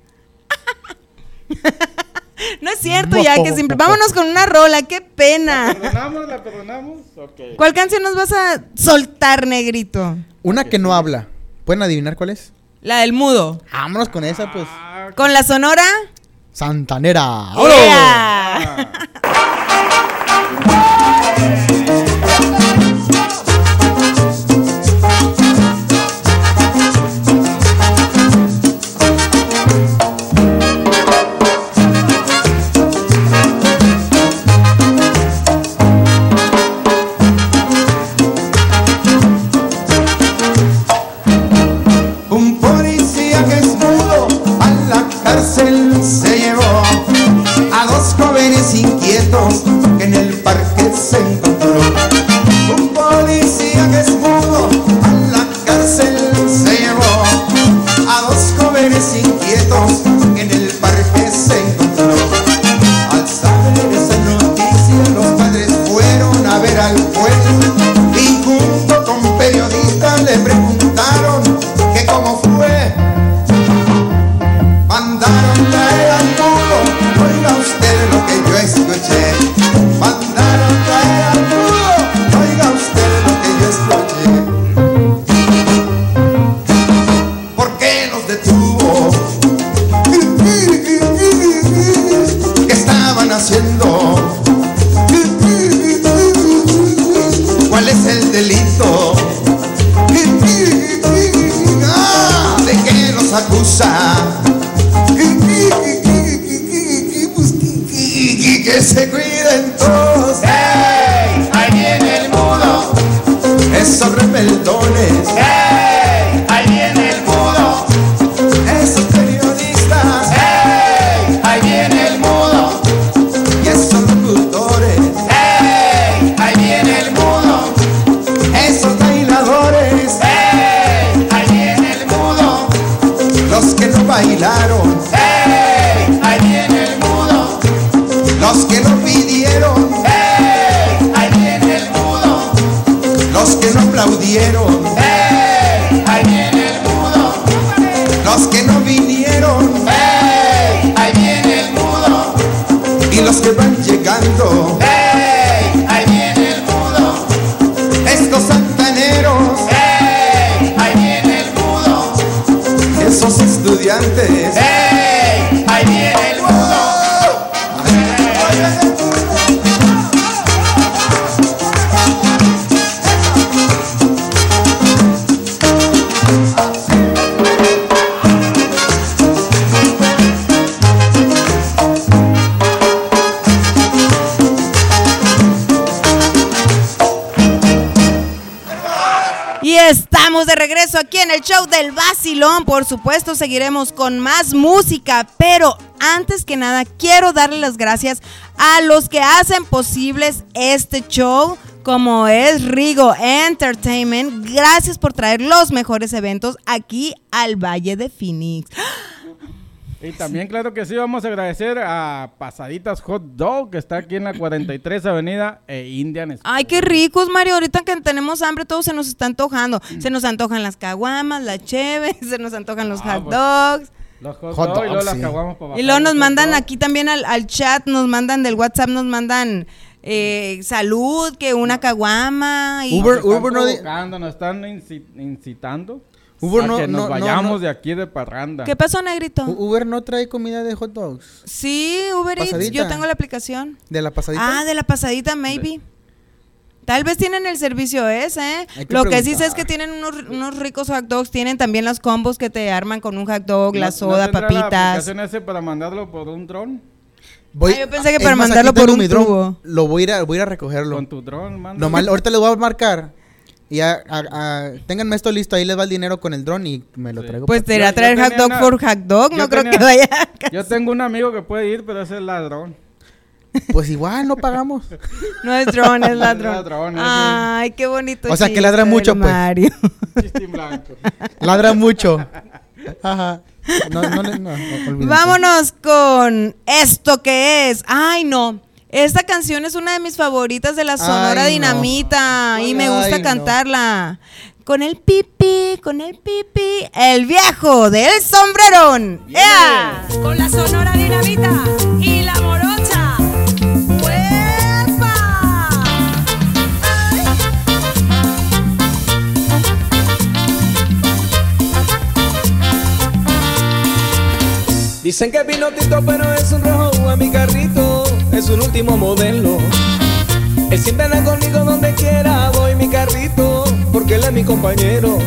No es cierto, ya que simple. Vámonos con una rola, qué ¿La pena. perdonamos? ¿La perdonamos? Ok. ¿Cuál canción nos vas a soltar, negrito? Una que no habla. ¿Pueden adivinar cuál es? La del mudo. Vámonos con esa, pues. Ah, ¿Con la sonora? Santanera. ¡Vámonos! Yeah. [LAUGHS] Oh. Show del Basilón. Por supuesto, seguiremos con más música, pero antes que nada, quiero darle las gracias a los que hacen posibles este show, como es Rigo Entertainment. Gracias por traer los mejores eventos aquí al Valle de Phoenix. Y también, claro que sí, vamos a agradecer a Pasaditas Hot Dog, que está aquí en la 43 Avenida e Indian School. Ay, qué ricos, Mario. Ahorita que tenemos hambre, todo se nos está antojando. Se nos antojan las caguamas, la cheve, [LAUGHS] se nos antojan los Ah, hot pues, dogs. Los hot, Hot dog y luego dogs, las sí. caguamas para Y luego nos mandan dog. aquí también al, al chat, nos mandan del WhatsApp, nos mandan eh, salud, que una caguama. Y Uber- Nos están Uber no di- nos están inci- incitando Uber a no- que nos no- no- vayamos no- de aquí de parranda. ¿Qué pasó, Negrito? U- Uber no trae comida de hot dogs. Sí, Uber Eats, Pasadita. yo tengo la aplicación. De la pasadita. Ah, de la pasadita, maybe. Tal vez tienen el servicio ese, ¿eh? Que Lo que sí sé es que tienen unos, unos ricos hot dogs, tienen también los combos que te arman con un hot dog, la ¿No- soda, no tendrá la papitas. aplicación ese para mandarlo por un dron? Voy- Ah, yo pensé que para más, mandarlo por un mi dron. tubo. Lo voy a ir a, voy a, recogerlo. Con tu dron, manda. Nomás, ahorita les voy a marcar. Y ya, a- a- ténganme esto listo, ahí les va el dinero con el dron y me lo Sí. traigo. Pues te irá a traer hot tenía dog una- por hot dog, no creo tenía- que vaya. [LAUGHS] Yo tengo un amigo que puede ir, pero ese es ladrón. Pues igual, no pagamos. [LAUGHS] No es dron, es [LAUGHS] ladrón. ladrón. Ay, qué bonito. O sea, que ladra mucho, pues. Mario. Blanco. Ladra mucho. Ajá. No, no, no. Vámonos con esto que es. Ay, no. Esta canción es una de mis favoritas de la Sonora Ay, no. Dinamita y me Ay, gusta no. cantarla. Con el pipi, con el pipi, el viejo del sombrerón. ¡Ea! Con la sonora dinamita y la morocha. Dicen que es pinotito, pero es un rojo a mi carrito, es un último modelo. Él siempre anda conmigo donde quiera, voy mi carrito, porque él es mi compañero.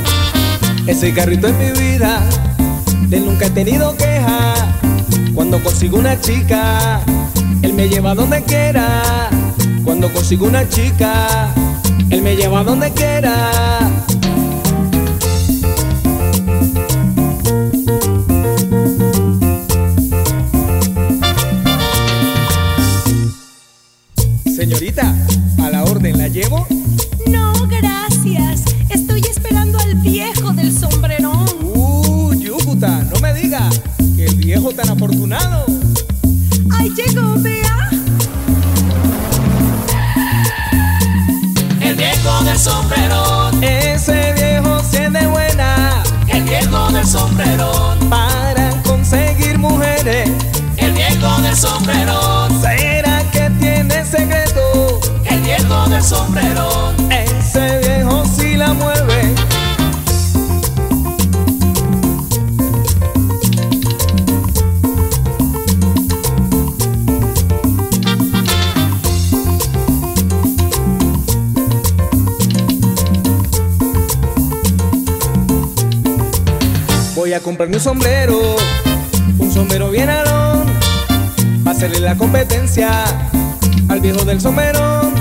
Ese carrito es mi vida, de él nunca he tenido queja. Cuando consigo una chica, él me lleva donde quiera. Cuando consigo una chica, él me lleva donde quiera. Señorita, a la orden la llevo. No, gracias. Estoy esperando al viejo del sombrerón. Uh, Yucuta, no me diga que el viejo tan afortunado. Ahí llegó, vea. El viejo del sombrerón, Ese viejo siente buena el viejo del sombrerón, para conseguir mujeres. el viejo del sombrerón, sombrerón. Ese viejo sí la mueve. Voy a comprarme un sombrero, un sombrero bien alón, para hacerle la competencia al viejo del sombrerón.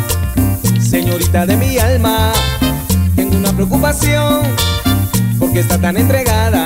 Señorita de mi alma, tengo una preocupación, porque está tan entregada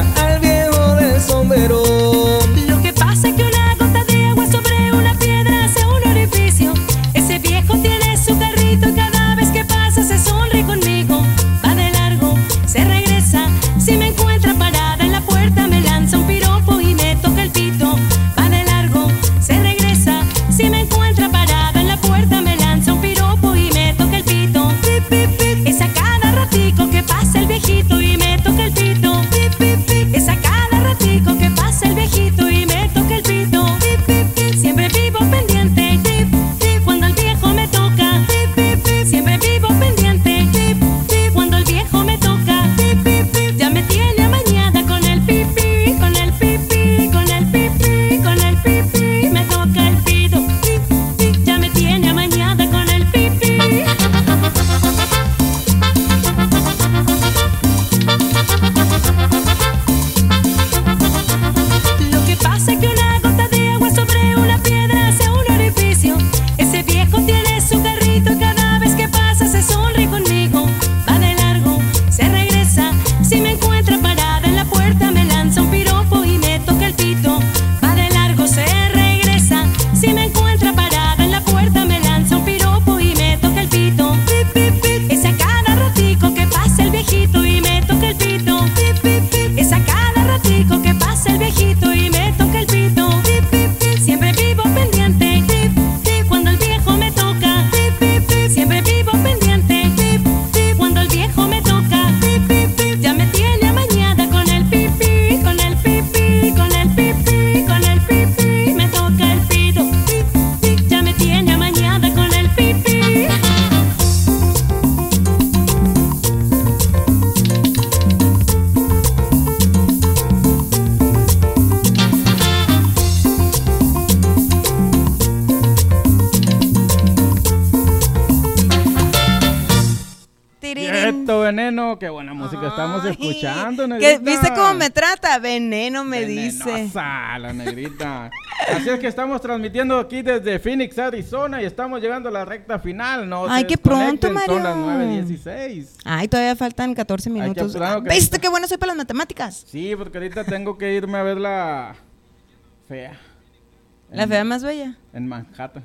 Veneno me dice. Venenosa, la negrita. Así es que estamos transmitiendo aquí desde Phoenix, Arizona y estamos llegando a la recta final. No Ay, qué pronto, desconecten, Son las Mario. 9.16. Ay, todavía faltan 14 que minutos. Ah, ¿Viste qué bueno soy para las matemáticas? Sí, porque ahorita tengo que irme a ver la fea La fea más bella. en Manhattan.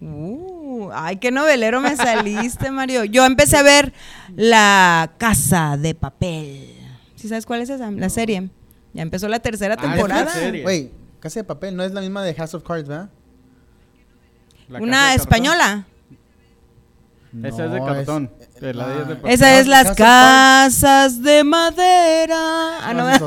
Uh, ay, qué novelero me saliste, Mario. Yo empecé a ver La Casa de Papel. ¿Sí sabes cuál es esa? La serie. Ya empezó la tercera Ah, temporada. serie. Güey, Casa de Papel no es la misma de House of Cards, ¿verdad? Una española. Esa es de No, cartón. de la de- de papel. Esa es Las House. Casas de Madera. Ah, No.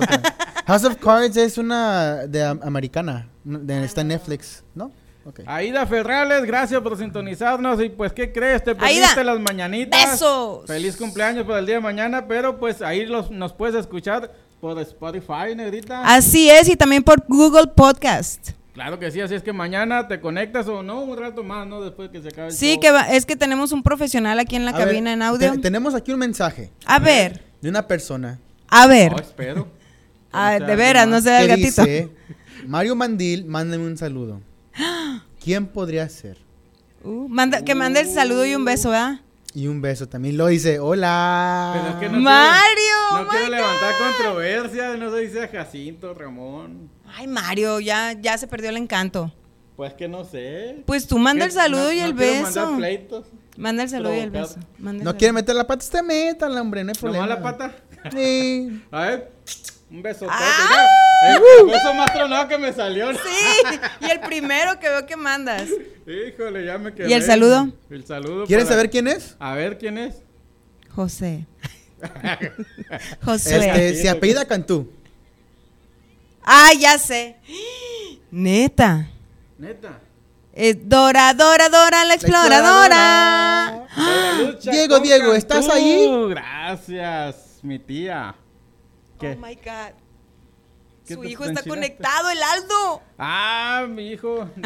House of Cards es una de am- americana. de- está en Netflix, ¿no? Ok. Aida Ferrales, gracias por sintonizarnos. Y pues, ¿qué crees? Te Aida, perdiste las mañanitas. besos. Feliz cumpleaños para el día de mañana, pero pues ahí los, nos puedes escuchar por Spotify, negrita. Así es, y también por Google Podcast. Claro que sí, así es que mañana te conectas o no, un rato más, ¿no? Después que se acabe el Sí, show. que va- es que tenemos un profesional aquí en la A ver, cabina en audio. te- tenemos aquí un mensaje A ver, de una persona a ver. No, espero. [LAUGHS] Ah, de veras, no sea el gatito. dice, Mario Mandil, mándame un saludo. [GASPS] ¿Quién podría ser? Uh, manda, que mande el saludo y un beso, ¿verdad? Y un beso también lo dice, hola. Pero es que no Mario, quiero, no quiero levantar God. controversia, no se dice Jacinto, Ramón. Ay, Mario, ya, ya se perdió el encanto. Pues que no sé. Pues tú manda el saludo No- y no el quiero beso. mandar pleitos. Manda el saludo y el beso. Manda el No saludo. quiere meter la pata, usted métala, hombre, no hay problema. ¿Nomás la pata? Sí. [LAUGHS] A ver, un beso. ¡Ah! El [LAUGHS] beso más tronado que me salió. Sí, y el primero que veo que mandas. Híjole, ya me quedé. ¿Y el saludo? El saludo. ¿Quieren para- saber quién es? A ver quién es. José. [LAUGHS] Josué. Este, se apellida Cantú. Ah, ya sé. Neta. Neta. Eh, Dora, Dora, Dora, la exploradora. Dora Lucha Diego, Diego, ¿estás Cantú. ahí? Gracias, mi tía. ¿Qué? Oh my God. ¿Qué Su hijo está conectado, el Aldo. Ah, mi hijo. [LAUGHS]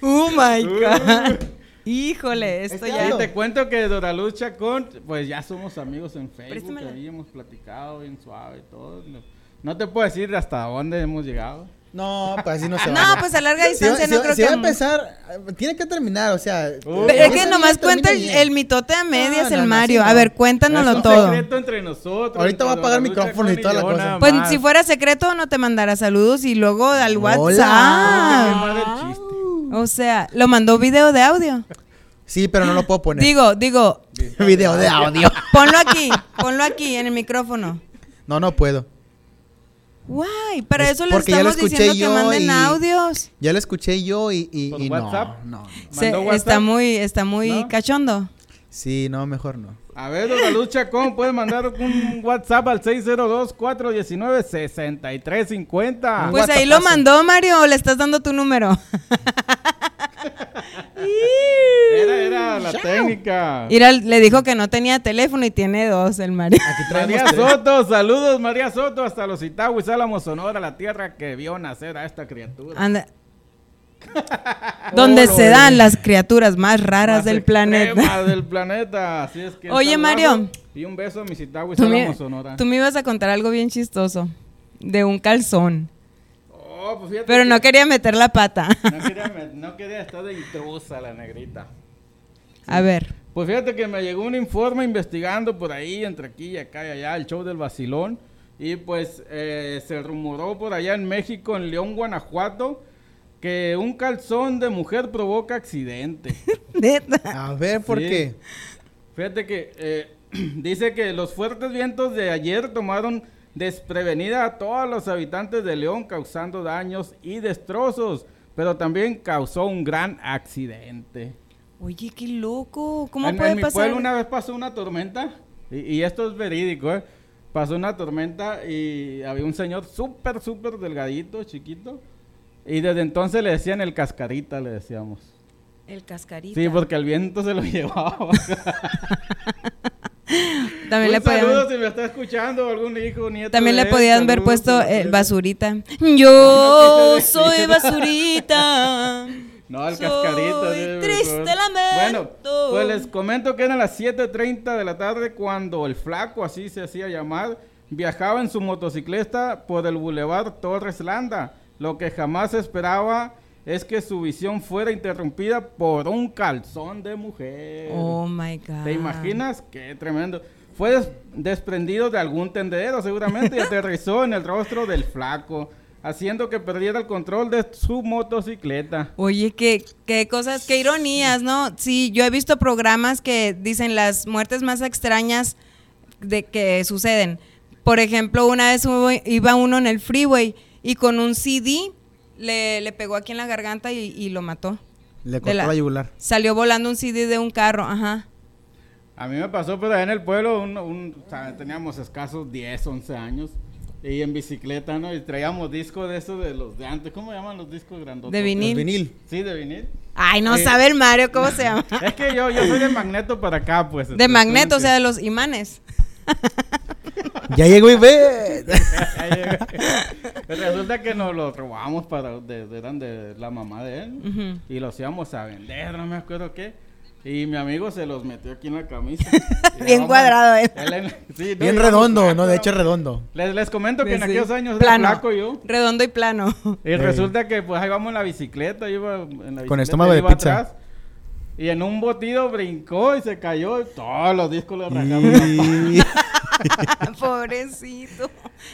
Oh my. God. Híjole, esto ya. y te cuento que Dora Lucha con, pues ya somos amigos en Facebook, ahí hemos platicado bien suave y todo. No te puedo decir hasta dónde hemos llegado. No, pues así no se No, vale. pues a larga Si va, distancia si no va- creo si que. va a empezar, eh, tiene que terminar, o sea. Uh. Pero es que nomás cuenta el, mitote a medias no, el no, Mario. sí, a no. ver, Es cuéntanoslo un todo. secreto entre nosotros. Ahorita entre va a apagar micrófono y toda la cosa. Pues más. si fuera secreto no te mandara saludos y luego al Hola. WhatsApp. Chiste. O sea, lo mandó video de audio. Sí, pero no lo puedo poner. Digo, digo, Video de audio. ponlo aquí, ponlo aquí en el micrófono. No, no puedo. Guay, para Es eso lo estamos escuché diciendo que yo manden y- audios. Ya lo escuché yo y, y, ¿Por y WhatsApp? no, no. Se- ¿Mandó WhatsApp? está muy, está muy ¿No? cachondo. Sí, no, mejor no. A ver, Dora Lucha, ¿cómo puedes mandar un WhatsApp al 602-419-6350? Pues ahí lo mandó Mario, o le estás dando tu número. [LAUGHS] Era, era la técnica. Mira, le dijo que no tenía teléfono y tiene dos el Mario. Aquí [LAUGHS] María tres. Soto, saludos María Soto hasta los Itagüis, Álamo, Sonora, la tierra que vio nacer a esta criatura. Anda. [LAUGHS] Donde se dan las criaturas más raras Más del planeta. del planeta, así es que un [LAUGHS] Oye, Mario. Y un beso a Álamo, Sonora. tú me ibas a contar algo bien chistoso. De un calzón. Oh, pues fíjate Pero que no quería meter la pata. [LAUGHS] no quería, no quería estar de intrusa la negrita. A ver. Pues fíjate que me llegó un informe investigando por ahí, entre aquí y acá y allá, el show del vacilón. Y pues eh, se rumoró por allá en México, en León, Guanajuato, que un calzón de mujer provoca accidente. [LAUGHS] Neta. A ver, ¿por Sí. qué? Fíjate que eh, [CLEARS THROAT] dice que los fuertes vientos de ayer tomaron desprevenida a todos los habitantes de León, causando daños y destrozos, pero también causó un gran accidente. Oye, qué loco. ¿Cómo en, puede en mi pasar? pueblo una vez pasó una tormenta, y, y esto es verídico, ¿eh? Pasó una tormenta y había un señor súper, súper delgadito, chiquito, y desde entonces le decían el cascarita, le decíamos. El cascarita. Sí, porque el viento se lo [LAUGHS] llevaba. [LAUGHS] También le un saludo podían, si me está escuchando algún hijo, nieto. también le podían haber puesto eh, basurita. Yo soy basurita. [LAUGHS] No, el soy cascarita. sí, triste lamento. Bueno, pues les comento que eran las 7.30 de la tarde cuando el flaco, así se hacía llamar, viajaba en su motocicleta por el Boulevard Torres Landa. Lo que jamás esperaba es que su visión fuera interrumpida por un calzón de mujer. Oh my God. ¿Te imaginas? Qué tremendo. Fue des- desprendido de algún tendedero seguramente y [LAUGHS] aterrizó en el rostro del flaco, haciendo que perdiera el control de su motocicleta. Oye, qué, qué cosas, qué ironías, ¿no? Sí, yo he visto programas que dicen las muertes más extrañas de que suceden. Por ejemplo, una vez iba uno en el freeway y con un CD le, le pegó aquí en la garganta y, y lo mató. Le De cortó la- la yugular. Salió volando un CD de un carro, ajá. A mí me pasó, pero allá en el pueblo un, un- o sea, teníamos escasos 10, 11 años. Y en bicicleta, ¿no? Y traíamos discos de esos de los de antes. ¿Cómo llaman los discos grandotes? De vinil. El vinil. Sí, de vinil. Ay, no Eh, sabe el Mario cómo se llama. [LAUGHS] Es que yo, yo soy de magneto para acá, pues. De entonces, magneto, o sea, de los imanes. [LAUGHS] [LAUGHS] Ya llegó y ve. que- Resulta que nos los robamos para, de, de- eran de la mamá de él. Ujú. Y los íbamos a vender, no me acuerdo qué. Y mi amigo se los metió aquí en la camisa. [LAUGHS] Bien vamos- cuadrado él. en- sí, no, Bien redondo, no, de hecho redondo. Les, les comento que en Sí. aquellos años Plano. era flaco yo. Redondo y plano. Y resulta que pues ahí vamos en la bicicleta, yo iba en la bicicleta, Con estómago de pizza. atrás, y en un botido brincó y se cayó y todos los discos le rajaron. Y- [LAUGHS] [LAUGHS] Pobrecito.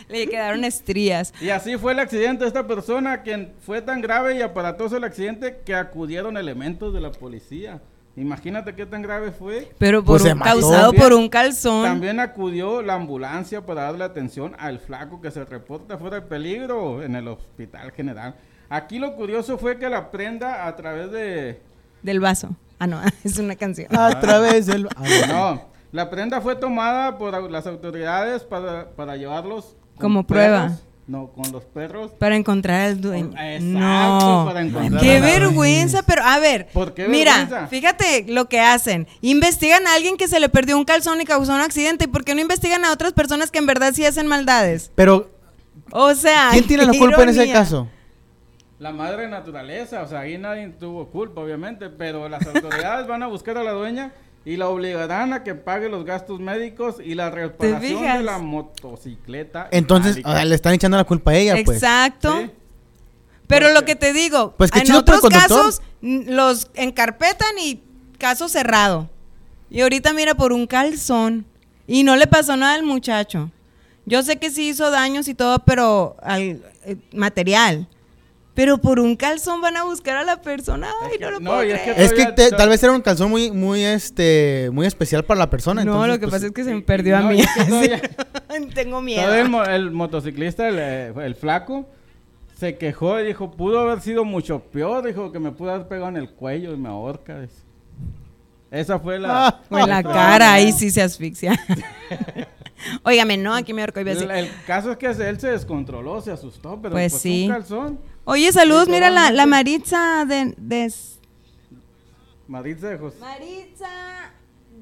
Le quedaron estrías. Y así fue el accidente de esta persona, quien fue tan grave y aparatoso el accidente que acudieron elementos de la policía. Imagínate qué tan grave fue. Pero por Pues un, causado por un calzón. También acudió la ambulancia para darle atención al flaco que se reporta fuera de peligro en el hospital general. Aquí lo curioso fue que la prenda a través de... Del vaso. Ah, no, [LAUGHS] es una canción. A través del. ah, no. La prenda fue tomada por las autoridades para, para llevarlos... Como prueba. perros. No, con los perros. Para encontrar al dueño. Exacto, no. para encontrar Qué vergüenza, pero a ver. ¿Por qué mira, vergüenza? fíjate lo que hacen. Investigan a alguien que se le perdió un calzón y causó un accidente. ¿Y por qué no investigan a otras personas que en verdad sí hacen maldades? Pero, O sea, ¿quién tiene la culpa en ese ironía. caso? La madre naturaleza, o sea, ahí nadie tuvo culpa, obviamente, pero las autoridades van a buscar a la dueña y la obligarán a que pague los gastos médicos y la reparación de la motocicleta. Entonces, le están echando la culpa a ella, pues. Exacto. Sí. Pero ¿Por lo que te digo, Pues en otros casos los encarpetan y caso cerrado. Y ahorita mira por un calzón y no le pasó nada al muchacho. Yo sé que sí hizo daños y todo, pero al eh, material. Pero por un calzón van a buscar a la persona. Ay, no lo No, puedo y es que. Es que te- tal vez era un calzón muy, muy, este, muy especial para la persona. No, entonces, lo que pues, pasa es que se me perdió a no, mí. y es que todavía- [LAUGHS] [LAUGHS] Tengo miedo. Todo el, mo- el motociclista, el, eh, el flaco, se quejó y dijo, pudo haber sido mucho peor, dijo que me pudo haber pegado en el cuello y me ahorca. dice. Esa fue la... Ah. [LAUGHS] O en la cara, ahí sí se asfixia. Óigame, no, aquí me ahorco. a decir. El, el caso es que él se descontroló, se asustó, pero Pues pues, sí. un calzón. Oye, saludos, mira la, la. Maritza de, de Maritza de José. Maritza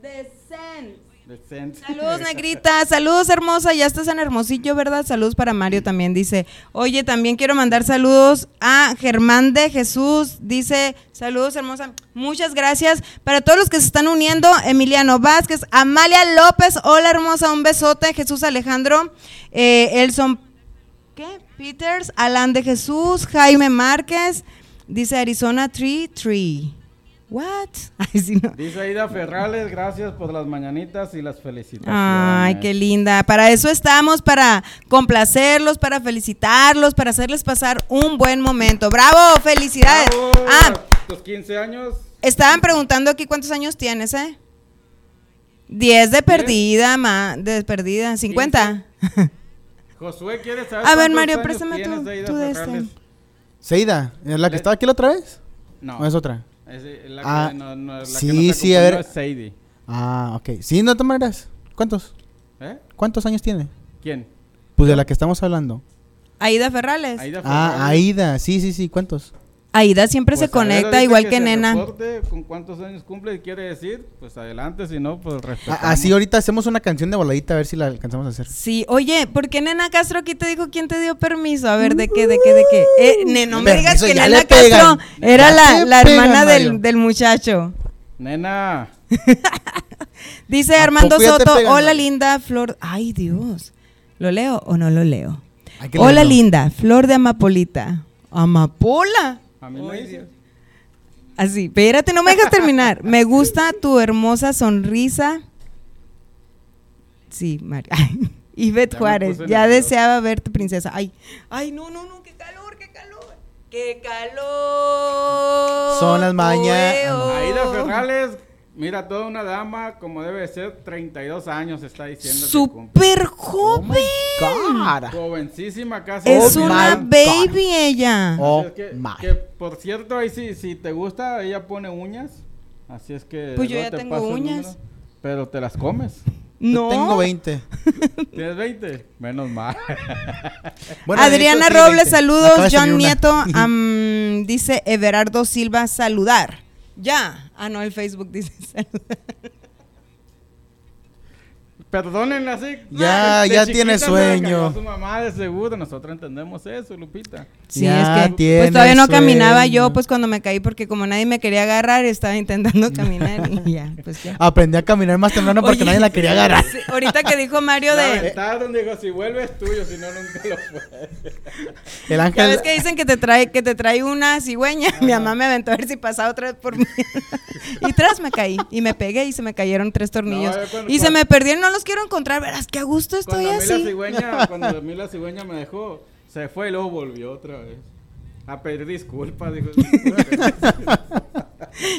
de Sen. Saludos, [LAUGHS] negrita. Saludos, hermosa. Ya estás en Hermosillo, ¿verdad? Saludos para Mario también. Dice, oye, también quiero mandar saludos a Germán de Jesús. Dice, saludos, hermosa. Muchas gracias. Para todos los que se están uniendo, Emiliano Vázquez, Amalia López. Hola, hermosa. Un besote. Jesús Alejandro. Eh, Elson, ¿qué? Peters. Alan de Jesús. Jaime Márquez. Dice Arizona Tree Tree. What? [LAUGHS] Ay, sí, no. Dice Aida Ferrales, gracias por las mañanitas y las felicitaciones. Ay, qué linda. Para eso estamos, para complacerlos, para felicitarlos, para hacerles pasar un buen momento. ¡Bravo! ¡Felicidades! Bravo, Ah, Tus 15 años. estaban preguntando aquí cuántos años tienes, ¿eh? 10 de perdida, ma, de perdida, 50. [LAUGHS] Josué quiere saber A ver, Mario, préstame Aida tú de este. Seida, ¿es la que Le- estaba aquí la otra vez? No. ¿O es otra? Es la Ah, que, no, no, la que sí, nos sí, a ver. es. Ah, ok. Sí, no te maneras. ¿Cuántos? ¿Eh? ¿Cuántos años tiene? ¿Quién? Pues de la que estamos hablando. Aida Ferrales. Aida Ferrales. Ah, Aida. Sí, sí, sí. ¿Cuántos? Aida siempre Pues, se ver, conecta igual que, se nena. reporte con cuántos años cumple y quiere decir, pues adelante, si no, pues respetamos. Así ahorita hacemos una canción de voladita a ver si la alcanzamos a hacer. Sí, oye, ¿por qué Nena Castro aquí te dijo quién te dio permiso? A ver, ¿de qué, de qué, de qué? Eh, ne- no me digas que Nena. Castro era la, la pegan, hermana del, del muchacho. Nena. [LAUGHS] Dice ¿A Armando Soto, pegan, hola linda flor. Ay, Dios. ¿Lo leo o no lo leo? Que Hola leerlo. linda, flor de amapolita. ¿Amapola? A mí. Dios. Así, espérate, no me dejas terminar. Me gusta tu hermosa sonrisa. Sí, María. Ivette Ya me Juárez, ya deseaba verte, princesa. Ay, ay, no, no, no, qué calor, qué calor. ¡Qué calor! Son las Hueo. Aida Ferrales, mira, toda una dama como debe de ser, 32 años está diciendo. Súper joven. Cara. Jovencísima casi. es Oh una baby ella. Oh, es que, my. que, por cierto, ahí sí, si te gusta, ella pone uñas. Así es que. Pues yo ya te tengo uñas. número, pero te las comes. no. Yo tengo 20. [LAUGHS] ¿Tienes 20? Menos mal. [LAUGHS] Bueno, Adriana Robles, 20. saludos. John. Nieto, [LAUGHS] am, dice Everardo Silva, saludar. Ya. Ah, no, el Facebook dice. [LAUGHS] Perdónenla así. Ya, de ya tiene sueño. Su mamá de seguro, nosotros entendemos eso, Lupita. Sí, Ya es que tiene pues todavía no caminaba yo, pues cuando me caí, porque como nadie me quería agarrar, estaba intentando [LAUGHS] caminar y ya, pues ya. Aprendí a caminar más temprano porque Oye, nadie la quería agarrar. Sí, ahorita que dijo Mario de... aventaron, dijo, si vuelve es tuyo, si no, nunca lo fue. El ángel. ves que dicen que te trae, que te trae una cigüeña. Mi mamá me aventó a ver si pasaba otra vez por mí. [LAUGHS] y tras me caí. Y me pegué y se me cayeron tres tornillos. No, yo cuando- y se me perdieron, no los quiero encontrar. Verás qué a gusto estoy Cuando a mí la así. cigüeña, [LAUGHS] cuando a mí la cigüeña me dejó, se fue y luego volvió otra vez. A pedir disculpas, dijo. [LAUGHS]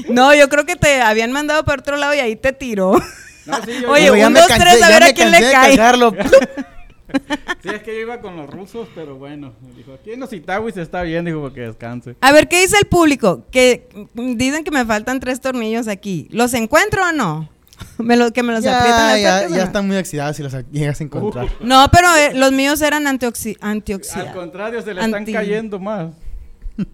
No, yo creo que te habían mandado para otro lado y ahí te tiró. No, sí, yo- Oye, un, dos, cansé- tres, a ver a quién le cae. [LAUGHS] Sí, es que yo iba con los rusos, pero bueno. Dijo, aquí en los Itawis está bien, dijo, porque descanse. A ver, ¿qué dice el público? Que mm, dicen que me faltan tres tornillos aquí. ¿Los encuentro o no? [LAUGHS] Me lo, que me los aprietan Ya, las ya, tuercas, ¿o ya no? están muy oxidados si los llegas a encontrar. [LAUGHS] No, pero eh, los míos eran antioxi Al antioxidantes. contrario, se le Anti- están cayendo más. [LAUGHS]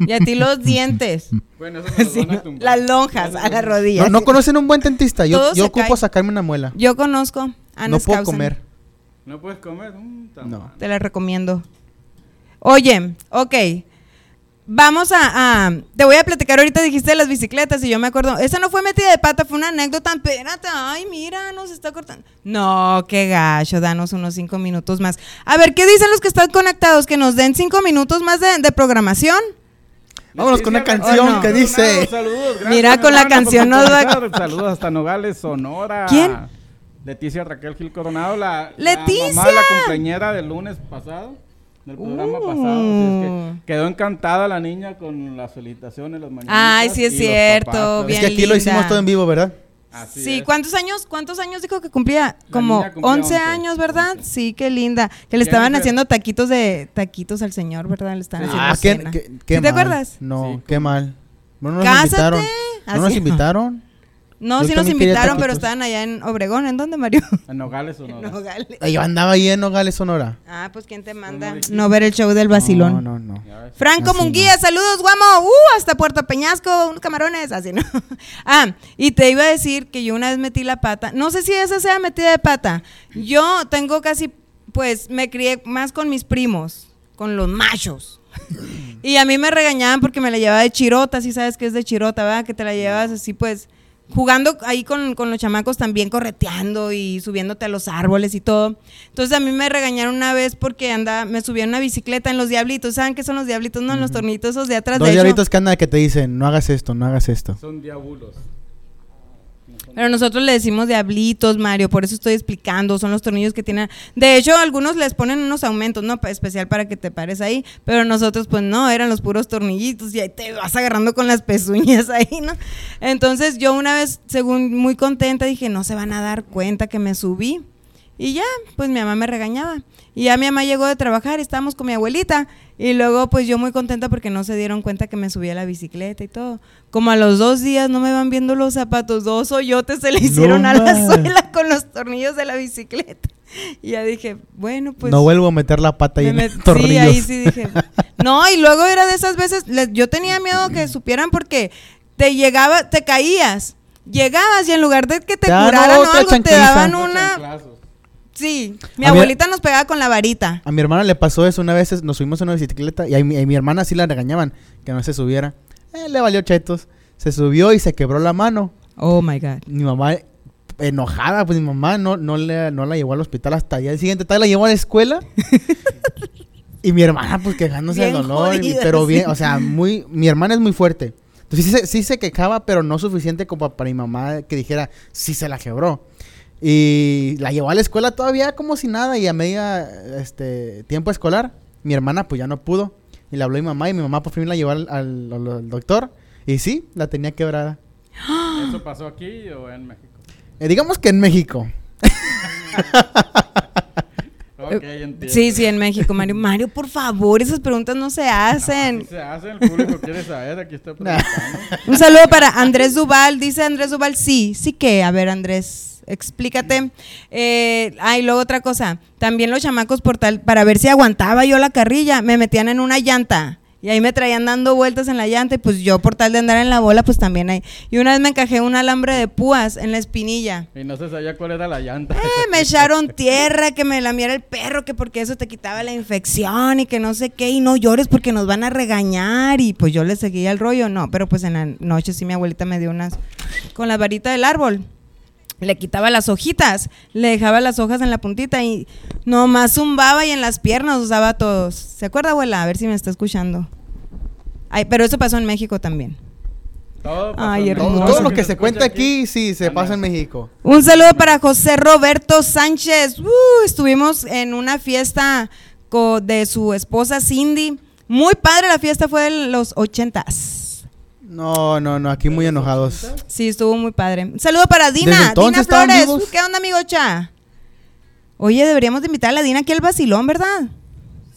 Y a ti los dientes. Bueno, eso me lo Sí, van a tumbar. las lonjas a la rodilla. No, no conocen un buen dentista. Yo, yo ocupo cae. sacarme una muela. Yo conozco a no puedo comer. ¿No puedes comer? Mm, No. Te la recomiendo. Oye, ok. Vamos a, a- Te voy a platicar ahorita, dijiste de las bicicletas y yo me acuerdo. Esa no fue metida de pata, fue una anécdota. Espérate, ay, mira, nos está cortando. No, qué gacho, danos unos cinco minutos más. A ver, ¿qué dicen los que están conectados? Que nos den cinco minutos más de, de programación. Vámonos con una Leticia canción Oh, no. que dice. Saludos, gracias, Mira, con la canción nos [LAUGHS] va-. Saludos hasta Nogales, Sonora. ¿Quién? Leticia Raquel Gil Coronado, la, ¡Leticia! la mamá de la cumpleañera del lunes pasado, del programa Uh. pasado. Así es que quedó encantada la niña con las felicitaciones, las mañanitas Ay, sí es cierto, papás. bien Es que aquí lo hicimos todo en vivo, ¿verdad? Así Sí, es. ¿cuántos años? ¿Cuántos años dijo que cumplía? Como niña cumplía 11 11, años, ¿verdad? 11. Sí, qué linda. Que le estaban haciendo taquitos de taquitos al señor, ¿verdad? Le estaban Sí. haciendo Ah, qué, cena. qué- qué ¿Sí te acuerdas? No, Sí, qué cómo. mal. No nos Cásate. invitaron. No nos invitaron. No, Yo sí nos invitaron, pero estaban allá en Obregón. ¿En dónde, Mario? [LAUGHS] En Nogales, Sonora. En Nogales. Ay, Yo andaba ahí en Nogales, Sonora. Ah, pues ¿quién te manda? no ver el show del vacilón. No, no, no. Franco Así Munguía, saludos, guamo. Uh, hasta Puerto Peñasco, unos camarones, así, ¿no? [LAUGHS] ah, y te iba a decir que yo una vez metí la pata. No sé si esa sea metida de pata. Yo tengo casi, pues, me crié más con mis primos, con los machos. [LAUGHS] y a mí me regañaban porque me la llevaba de chirota, si sabes que es de chirota, ¿verdad? Que te la llevas así, pues, jugando ahí con, con los chamacos también correteando y subiéndote a los árboles y todo. Entonces a mí me regañaron una vez porque andaba, me subí en una bicicleta en los diablitos. ¿Saben qué son los diablitos? No, en los tornitos esos de atrás. De hecho. diablitos que andan que te dicen, no hagas esto, no hagas esto. Son diabulos. Pero nosotros le decimos diablitos, Mario, por eso estoy explicando, son los tornillos que tienen. De hecho, algunos les ponen unos aumentos, ¿no? Especial para que te pares ahí, pero nosotros pues no, eran los puros tornillitos y ahí te vas agarrando con las pezuñas [LAUGHS] ahí, ¿no? Entonces yo una vez, según muy contenta, dije, no se van a dar cuenta que me subí. Y ya, pues mi mamá me regañaba. Y ya mi mamá llegó de trabajar, estábamos con mi abuelita. Y luego, pues yo muy contenta porque no se dieron cuenta que me subí a la bicicleta y todo. Como a los dos días no me van viendo los zapatos, dos hoyotes se le hicieron a la suela con los tornillos de la bicicleta. Y ya dije, bueno, pues. no vuelvo a meter la pata ahí me en met- tornillos. Sí, ahí sí dije. [LAUGHS] No, y luego era de esas veces, yo tenía miedo que supieran porque te llegaba, te caías. Llegabas y en lugar de que te curaran o algo, te daban una. Sí, mi A mi- abuelita nos pegaba con la varita. A mi hermana le pasó eso una vez, nos subimos en una bicicleta y a mi, a mi hermana sí la regañaban que no se subiera. Eh, le valió chetos. se subió y se quebró la mano. Oh my God. Mi mamá enojada, pues mi mamá no, no, le- no la llevó al hospital hasta el día siguiente, tal la llevó a la escuela. [LAUGHS] y mi hermana pues quejándose del dolor, y- pero bien, sí. o sea, muy mi hermana es muy fuerte. Entonces sí, sí se quejaba, pero no suficiente como para mi mamá que dijera, sí se la quebró. Y la llevó a la escuela todavía como si nada y a media este tiempo escolar, mi hermana pues ya no pudo. Y le habló a mi mamá y mi mamá por fin la llevó al, al- al- al doctor. Y sí, la tenía quebrada. [GASPS] ¿Eso pasó aquí o en México? Eh, digamos que en México. [LAUGHS] Ok, entiendo. Sí, sí, en México, Mario. Mario, por favor, esas preguntas no se hacen. Así se hace, el público quiere saber, aquí está [LAUGHS] preguntando. Un saludo para Andrés Duval. Dice Andrés Duval, sí, sí que. A ver, Andrés, explícate. Eh, ah, y luego otra cosa. También los chamacos por tal, para ver si aguantaba yo la carrilla, me metían en una llanta. Y ahí me traían dando vueltas en la llanta y pues yo por tal de andar en la bola, pues también ahí. Y una vez me encajé un alambre de púas en la espinilla. Y no se sabía cuál era la llanta. Eh, me echaron tierra, que me lamiera el perro, que porque eso te quitaba la infección y que no sé qué, y no llores porque nos van a regañar. Y pues yo le seguía el rollo, no, pero pues en la noche sí mi abuelita me dio unas con la varita del árbol. Le quitaba las hojitas, le dejaba las hojas en la puntita y nomás zumbaba y en las piernas usaba todos. ¿Se acuerda, abuela? A ver si me está escuchando. Ay, pero eso pasó en México también. Todo, Ay, Todo, todo lo que se cuenta aquí, sí, se pasa en México. Un saludo para José Roberto Sánchez. Uh, estuvimos en una fiesta de su esposa Cindy. Muy padre, la fiesta fue en los ochentas. No, no, no, aquí muy enojados. Sí, estuvo muy padre. Un saludo para ¿Desde Dina, Dina Flores. vivos? ¿Qué onda, amigo Cha? Oye, deberíamos de invitar a la Dina aquí al vacilón, ¿verdad?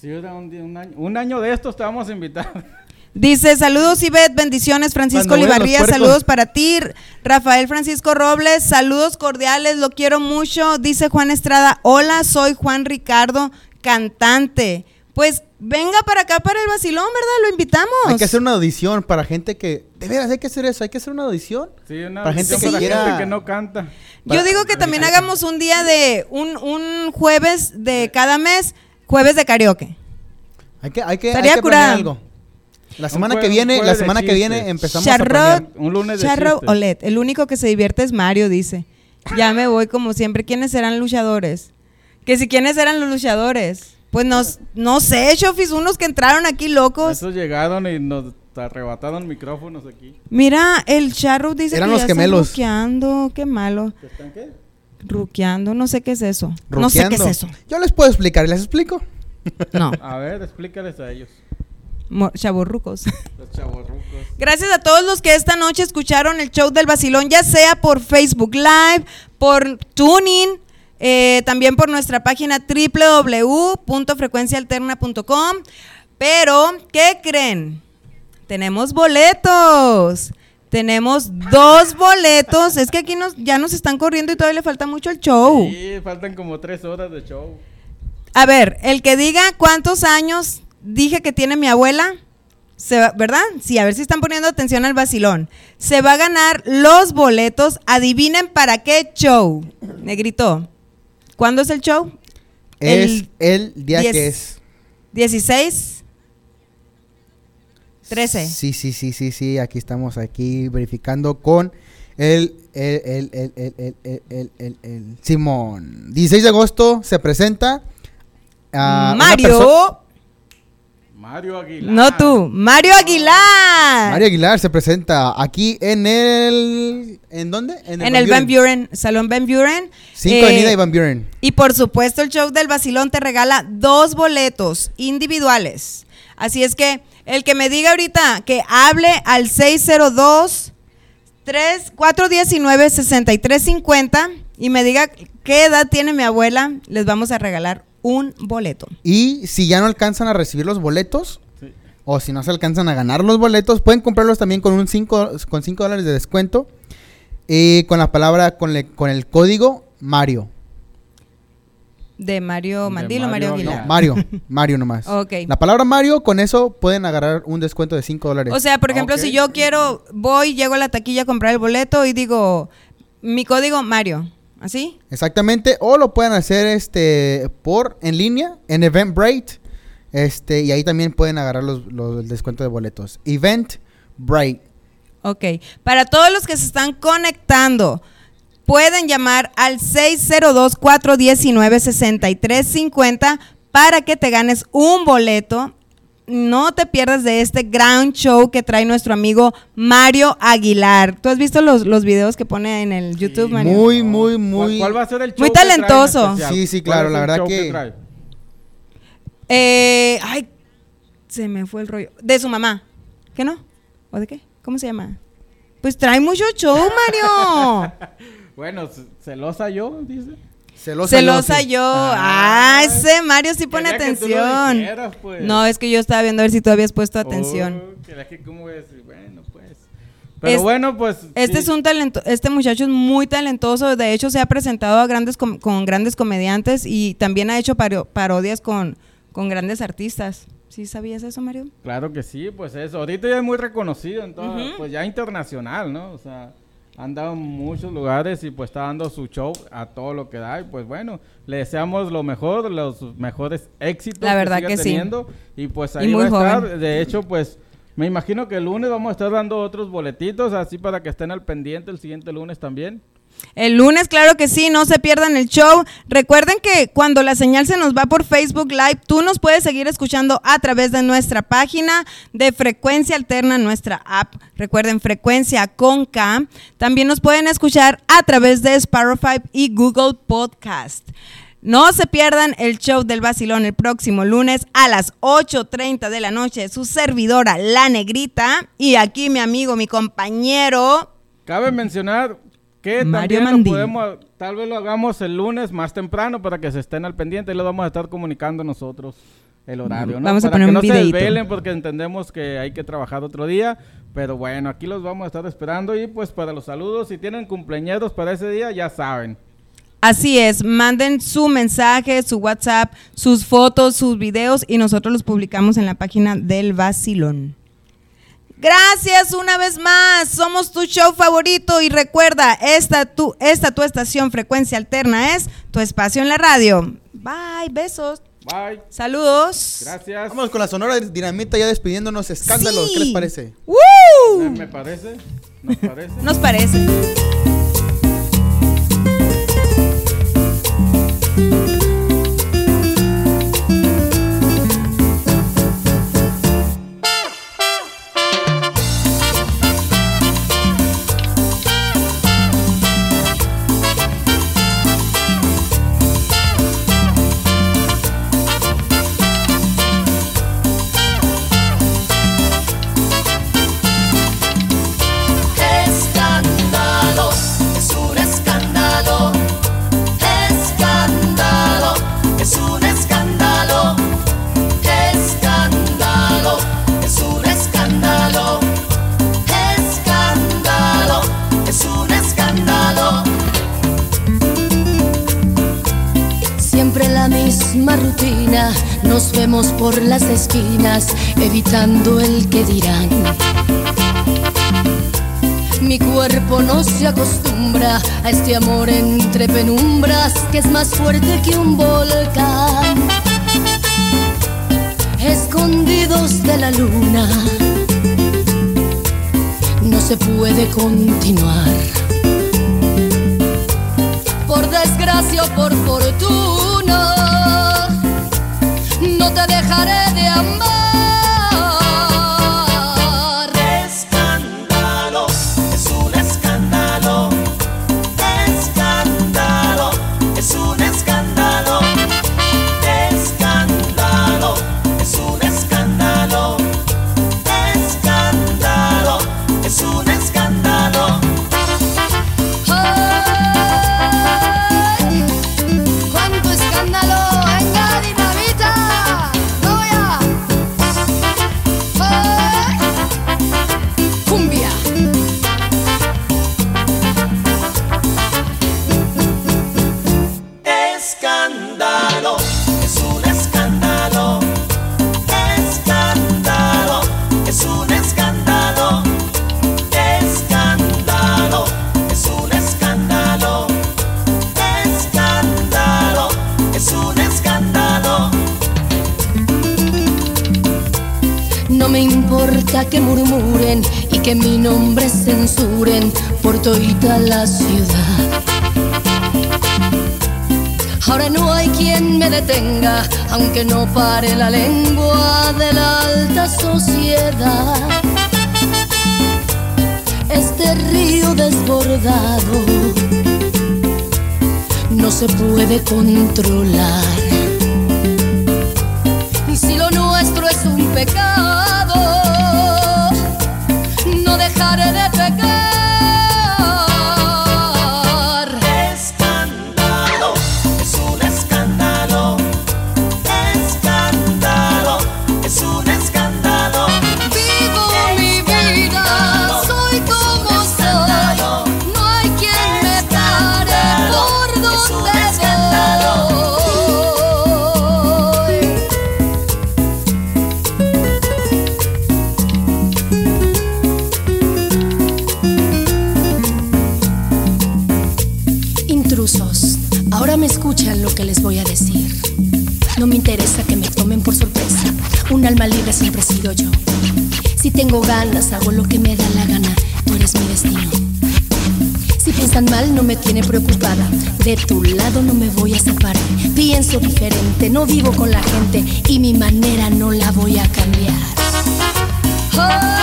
Sí, era un, un año, un año de estos te vamos a invitar. Dice, saludos Ivette, bendiciones Francisco puercos. saludos para ti, Rafael Francisco Robles, saludos cordiales, lo quiero mucho. Dice Juan Estrada, hola, soy Juan Ricardo, cantante. Pues venga para acá para el vacilón, ¿verdad? Lo invitamos. Hay que hacer una audición para gente que... De veras, hay que hacer eso, hay que hacer una audición. Sí, una Para gente audición que para quiera- gente que no canta. Yo digo que también hagamos un día de, un, un jueves de cada mes, jueves de karaoke. Hay que, hay que, hay Estaría que curada. algo. La semana que viene, la semana que viene empezamos a Charrot, planear. Un lunes de Charro. Olet, el único que se divierte es Mario, dice. Ya me voy como siempre. ¿Quiénes serán luchadores? Que si quiénes eran los luchadores. Pues no, no sé, Chofis, unos que entraron aquí locos. Esos llegaron y nos arrebataron micrófonos aquí. Mira, el charro dice Eran que los ya están gemelos. ruqueando, qué malo. ¿Que están qué? Ruqueando, no sé qué es eso. No sé qué es Ruqueando. eso. Yo les puedo explicar, ¿les explico? [LAUGHS] No, A ver, explícales a ellos. chavorrucos. [LAUGHS] Los chavorrucos. Gracias a todos los que esta noche escucharon el show del vacilón, ya sea por Facebook Live, por Tuning, eh, también por nuestra página www.frecuencialterna.com. Pero, ¿qué creen? Tenemos boletos. Tenemos dos boletos. Es que aquí nos, ya nos están corriendo y todavía le falta mucho el show. Sí, faltan como tres horas de show. A ver, el que diga cuántos años dije que tiene mi abuela, se va- ¿verdad? Sí, a ver si están poniendo atención al vacilón. Se va a ganar los boletos. Adivinen para qué show. Negrito, ¿Cuándo es el show? Es el, el día diez, que es. 16. 13. Sí, sí, sí, sí, sí. Aquí estamos aquí verificando con el, el, el Simón. 16 de agosto se presenta. Uh, Mario Mario Aguilar. no tú, Mario Aguilar. Mario Aguilar se presenta aquí en el. ¿En dónde? en el Van Buren, Salón Van Buren. 5 Eh, Avenida y Van Buren. Y por supuesto, el show del vacilón te regala dos boletos individuales. Así es que el que me diga ahorita que hable al 602 3 419 6350 y me diga qué edad tiene mi abuela, les vamos a regalar un boleto. Y si ya no alcanzan a recibir los boletos, Sí. o si no se alcanzan a ganar los boletos, pueden comprarlos también con un 5 con cinco dólares de descuento. Y con la palabra, con, le- con el código Mario. De Mario De Mandilo, Mario Mario No, Aguilar. Mario. [LAUGHS] Mario nomás. Ok. La palabra Mario, con eso pueden agarrar un descuento de 5 dólares. O sea, por ejemplo, si yo quiero, voy, llego a la taquilla a comprar el boleto y digo, mi código Mario, ¿así? Exactamente. O lo pueden hacer este por en línea en Eventbrite. Este, y ahí también pueden agarrar los, los el descuento de boletos. Eventbrite. Ok. Para todos los que se están conectando, pueden llamar al 602-419-6350 para que te ganes un boleto. No te pierdas de este gran show que trae nuestro amigo Mario Aguilar. ¿Tú has visto los, los videos que pone en el YouTube, Mario? Muy, muy, ¿Cuál, muy. cuál va a ser el show Muy que talentoso. Sí, sí, ¿Cuál claro, la verdad que- trae? Eh, ay, se me fue el rollo. De su mamá. ¿Qué no? ¿O de qué? ¿Cómo se llama? Pues trae mucho show, Mario. [LAUGHS] Bueno, ce- celosa yo, dice. Celosa, Celosa sí. yo. Ah, ese Mario sí pone quería que tú lo atención. dijeras, pues. No, es que yo estaba viendo a ver si tú habías puesto atención. Oh, que la que cómo voy a decir, bueno, pues. Pero Es- bueno, pues. Este sí. es un talento, este muchacho es muy talentoso, de hecho se ha presentado a grandes com- con grandes comediantes y también ha hecho paro- parodias con, con grandes artistas. ¿Sí sabías eso, Mario? Claro que sí, pues eso. Ahorita ya es muy reconocido en todo, pues ya internacional, ¿no? O sea, han dado en muchos lugares y pues está dando su show a todo lo que da. Y pues bueno, le deseamos lo mejor, los mejores éxitos La verdad siga que sí. teniendo. Y pues ahí va a estar. joven. De hecho, pues me imagino que el lunes vamos a estar dando otros boletitos, así para que estén al pendiente el siguiente lunes también. El lunes, claro que sí, no se pierdan el show. Recuerden que cuando la señal se nos va por Facebook Live, tú nos puedes seguir escuchando a través de nuestra página de Frecuencia Alterna, nuestra app. Recuerden, Frecuencia con. También nos pueden escuchar a través de Spotify y Google Podcast. No se pierdan el show del vacilón el próximo lunes a las 8.30 de la noche. Su servidora, La Negrita. Y aquí mi amigo, mi compañero. Cabe mencionar que Mario también lo Mandí. podemos, tal vez lo hagamos el lunes más temprano para que se estén al pendiente y lo vamos a estar comunicando nosotros el horario, ¿no? Vamos a para poner que un no se desvelen porque entendemos que hay que trabajar otro día, pero bueno, aquí los vamos a estar esperando y pues para los saludos, si tienen cumpleaños para ese día, ya saben. Así es, manden su mensaje, su WhatsApp, sus fotos, sus videos y nosotros los publicamos en la página del Vacilón. Gracias una vez más, somos tu show favorito y recuerda, esta tu, esta tu estación frecuencia alterna es tu espacio en la radio. Bye, besos, Bye. saludos. Gracias. Vamos con la sonora dinamita ya despidiéndonos. Escándalos, Sí. ¿qué les parece? ¡Woo! Me, me parece, nos parece. Nos parece. Más fuerte que un volcán. Escondidos de la luna, no se puede continuar. Por desgracia o por fortuna, no te dejaré de amar. Me importa que murmuren y que mi nombre censuren por toda la ciudad. Ahora no hay quien me detenga, aunque no pare la lengua de la alta sociedad. Este río desbordado no se puede controlar. Si lo nuestro es un pecado, dejaré de pecar. Tengo ganas, hago lo que me da la gana. Tú eres mi destino. Si piensan mal, no me tiene preocupada. De tu lado no me voy a separar. Pienso diferente, no vivo con la gente y mi manera no la voy a cambiar. ¡Ay!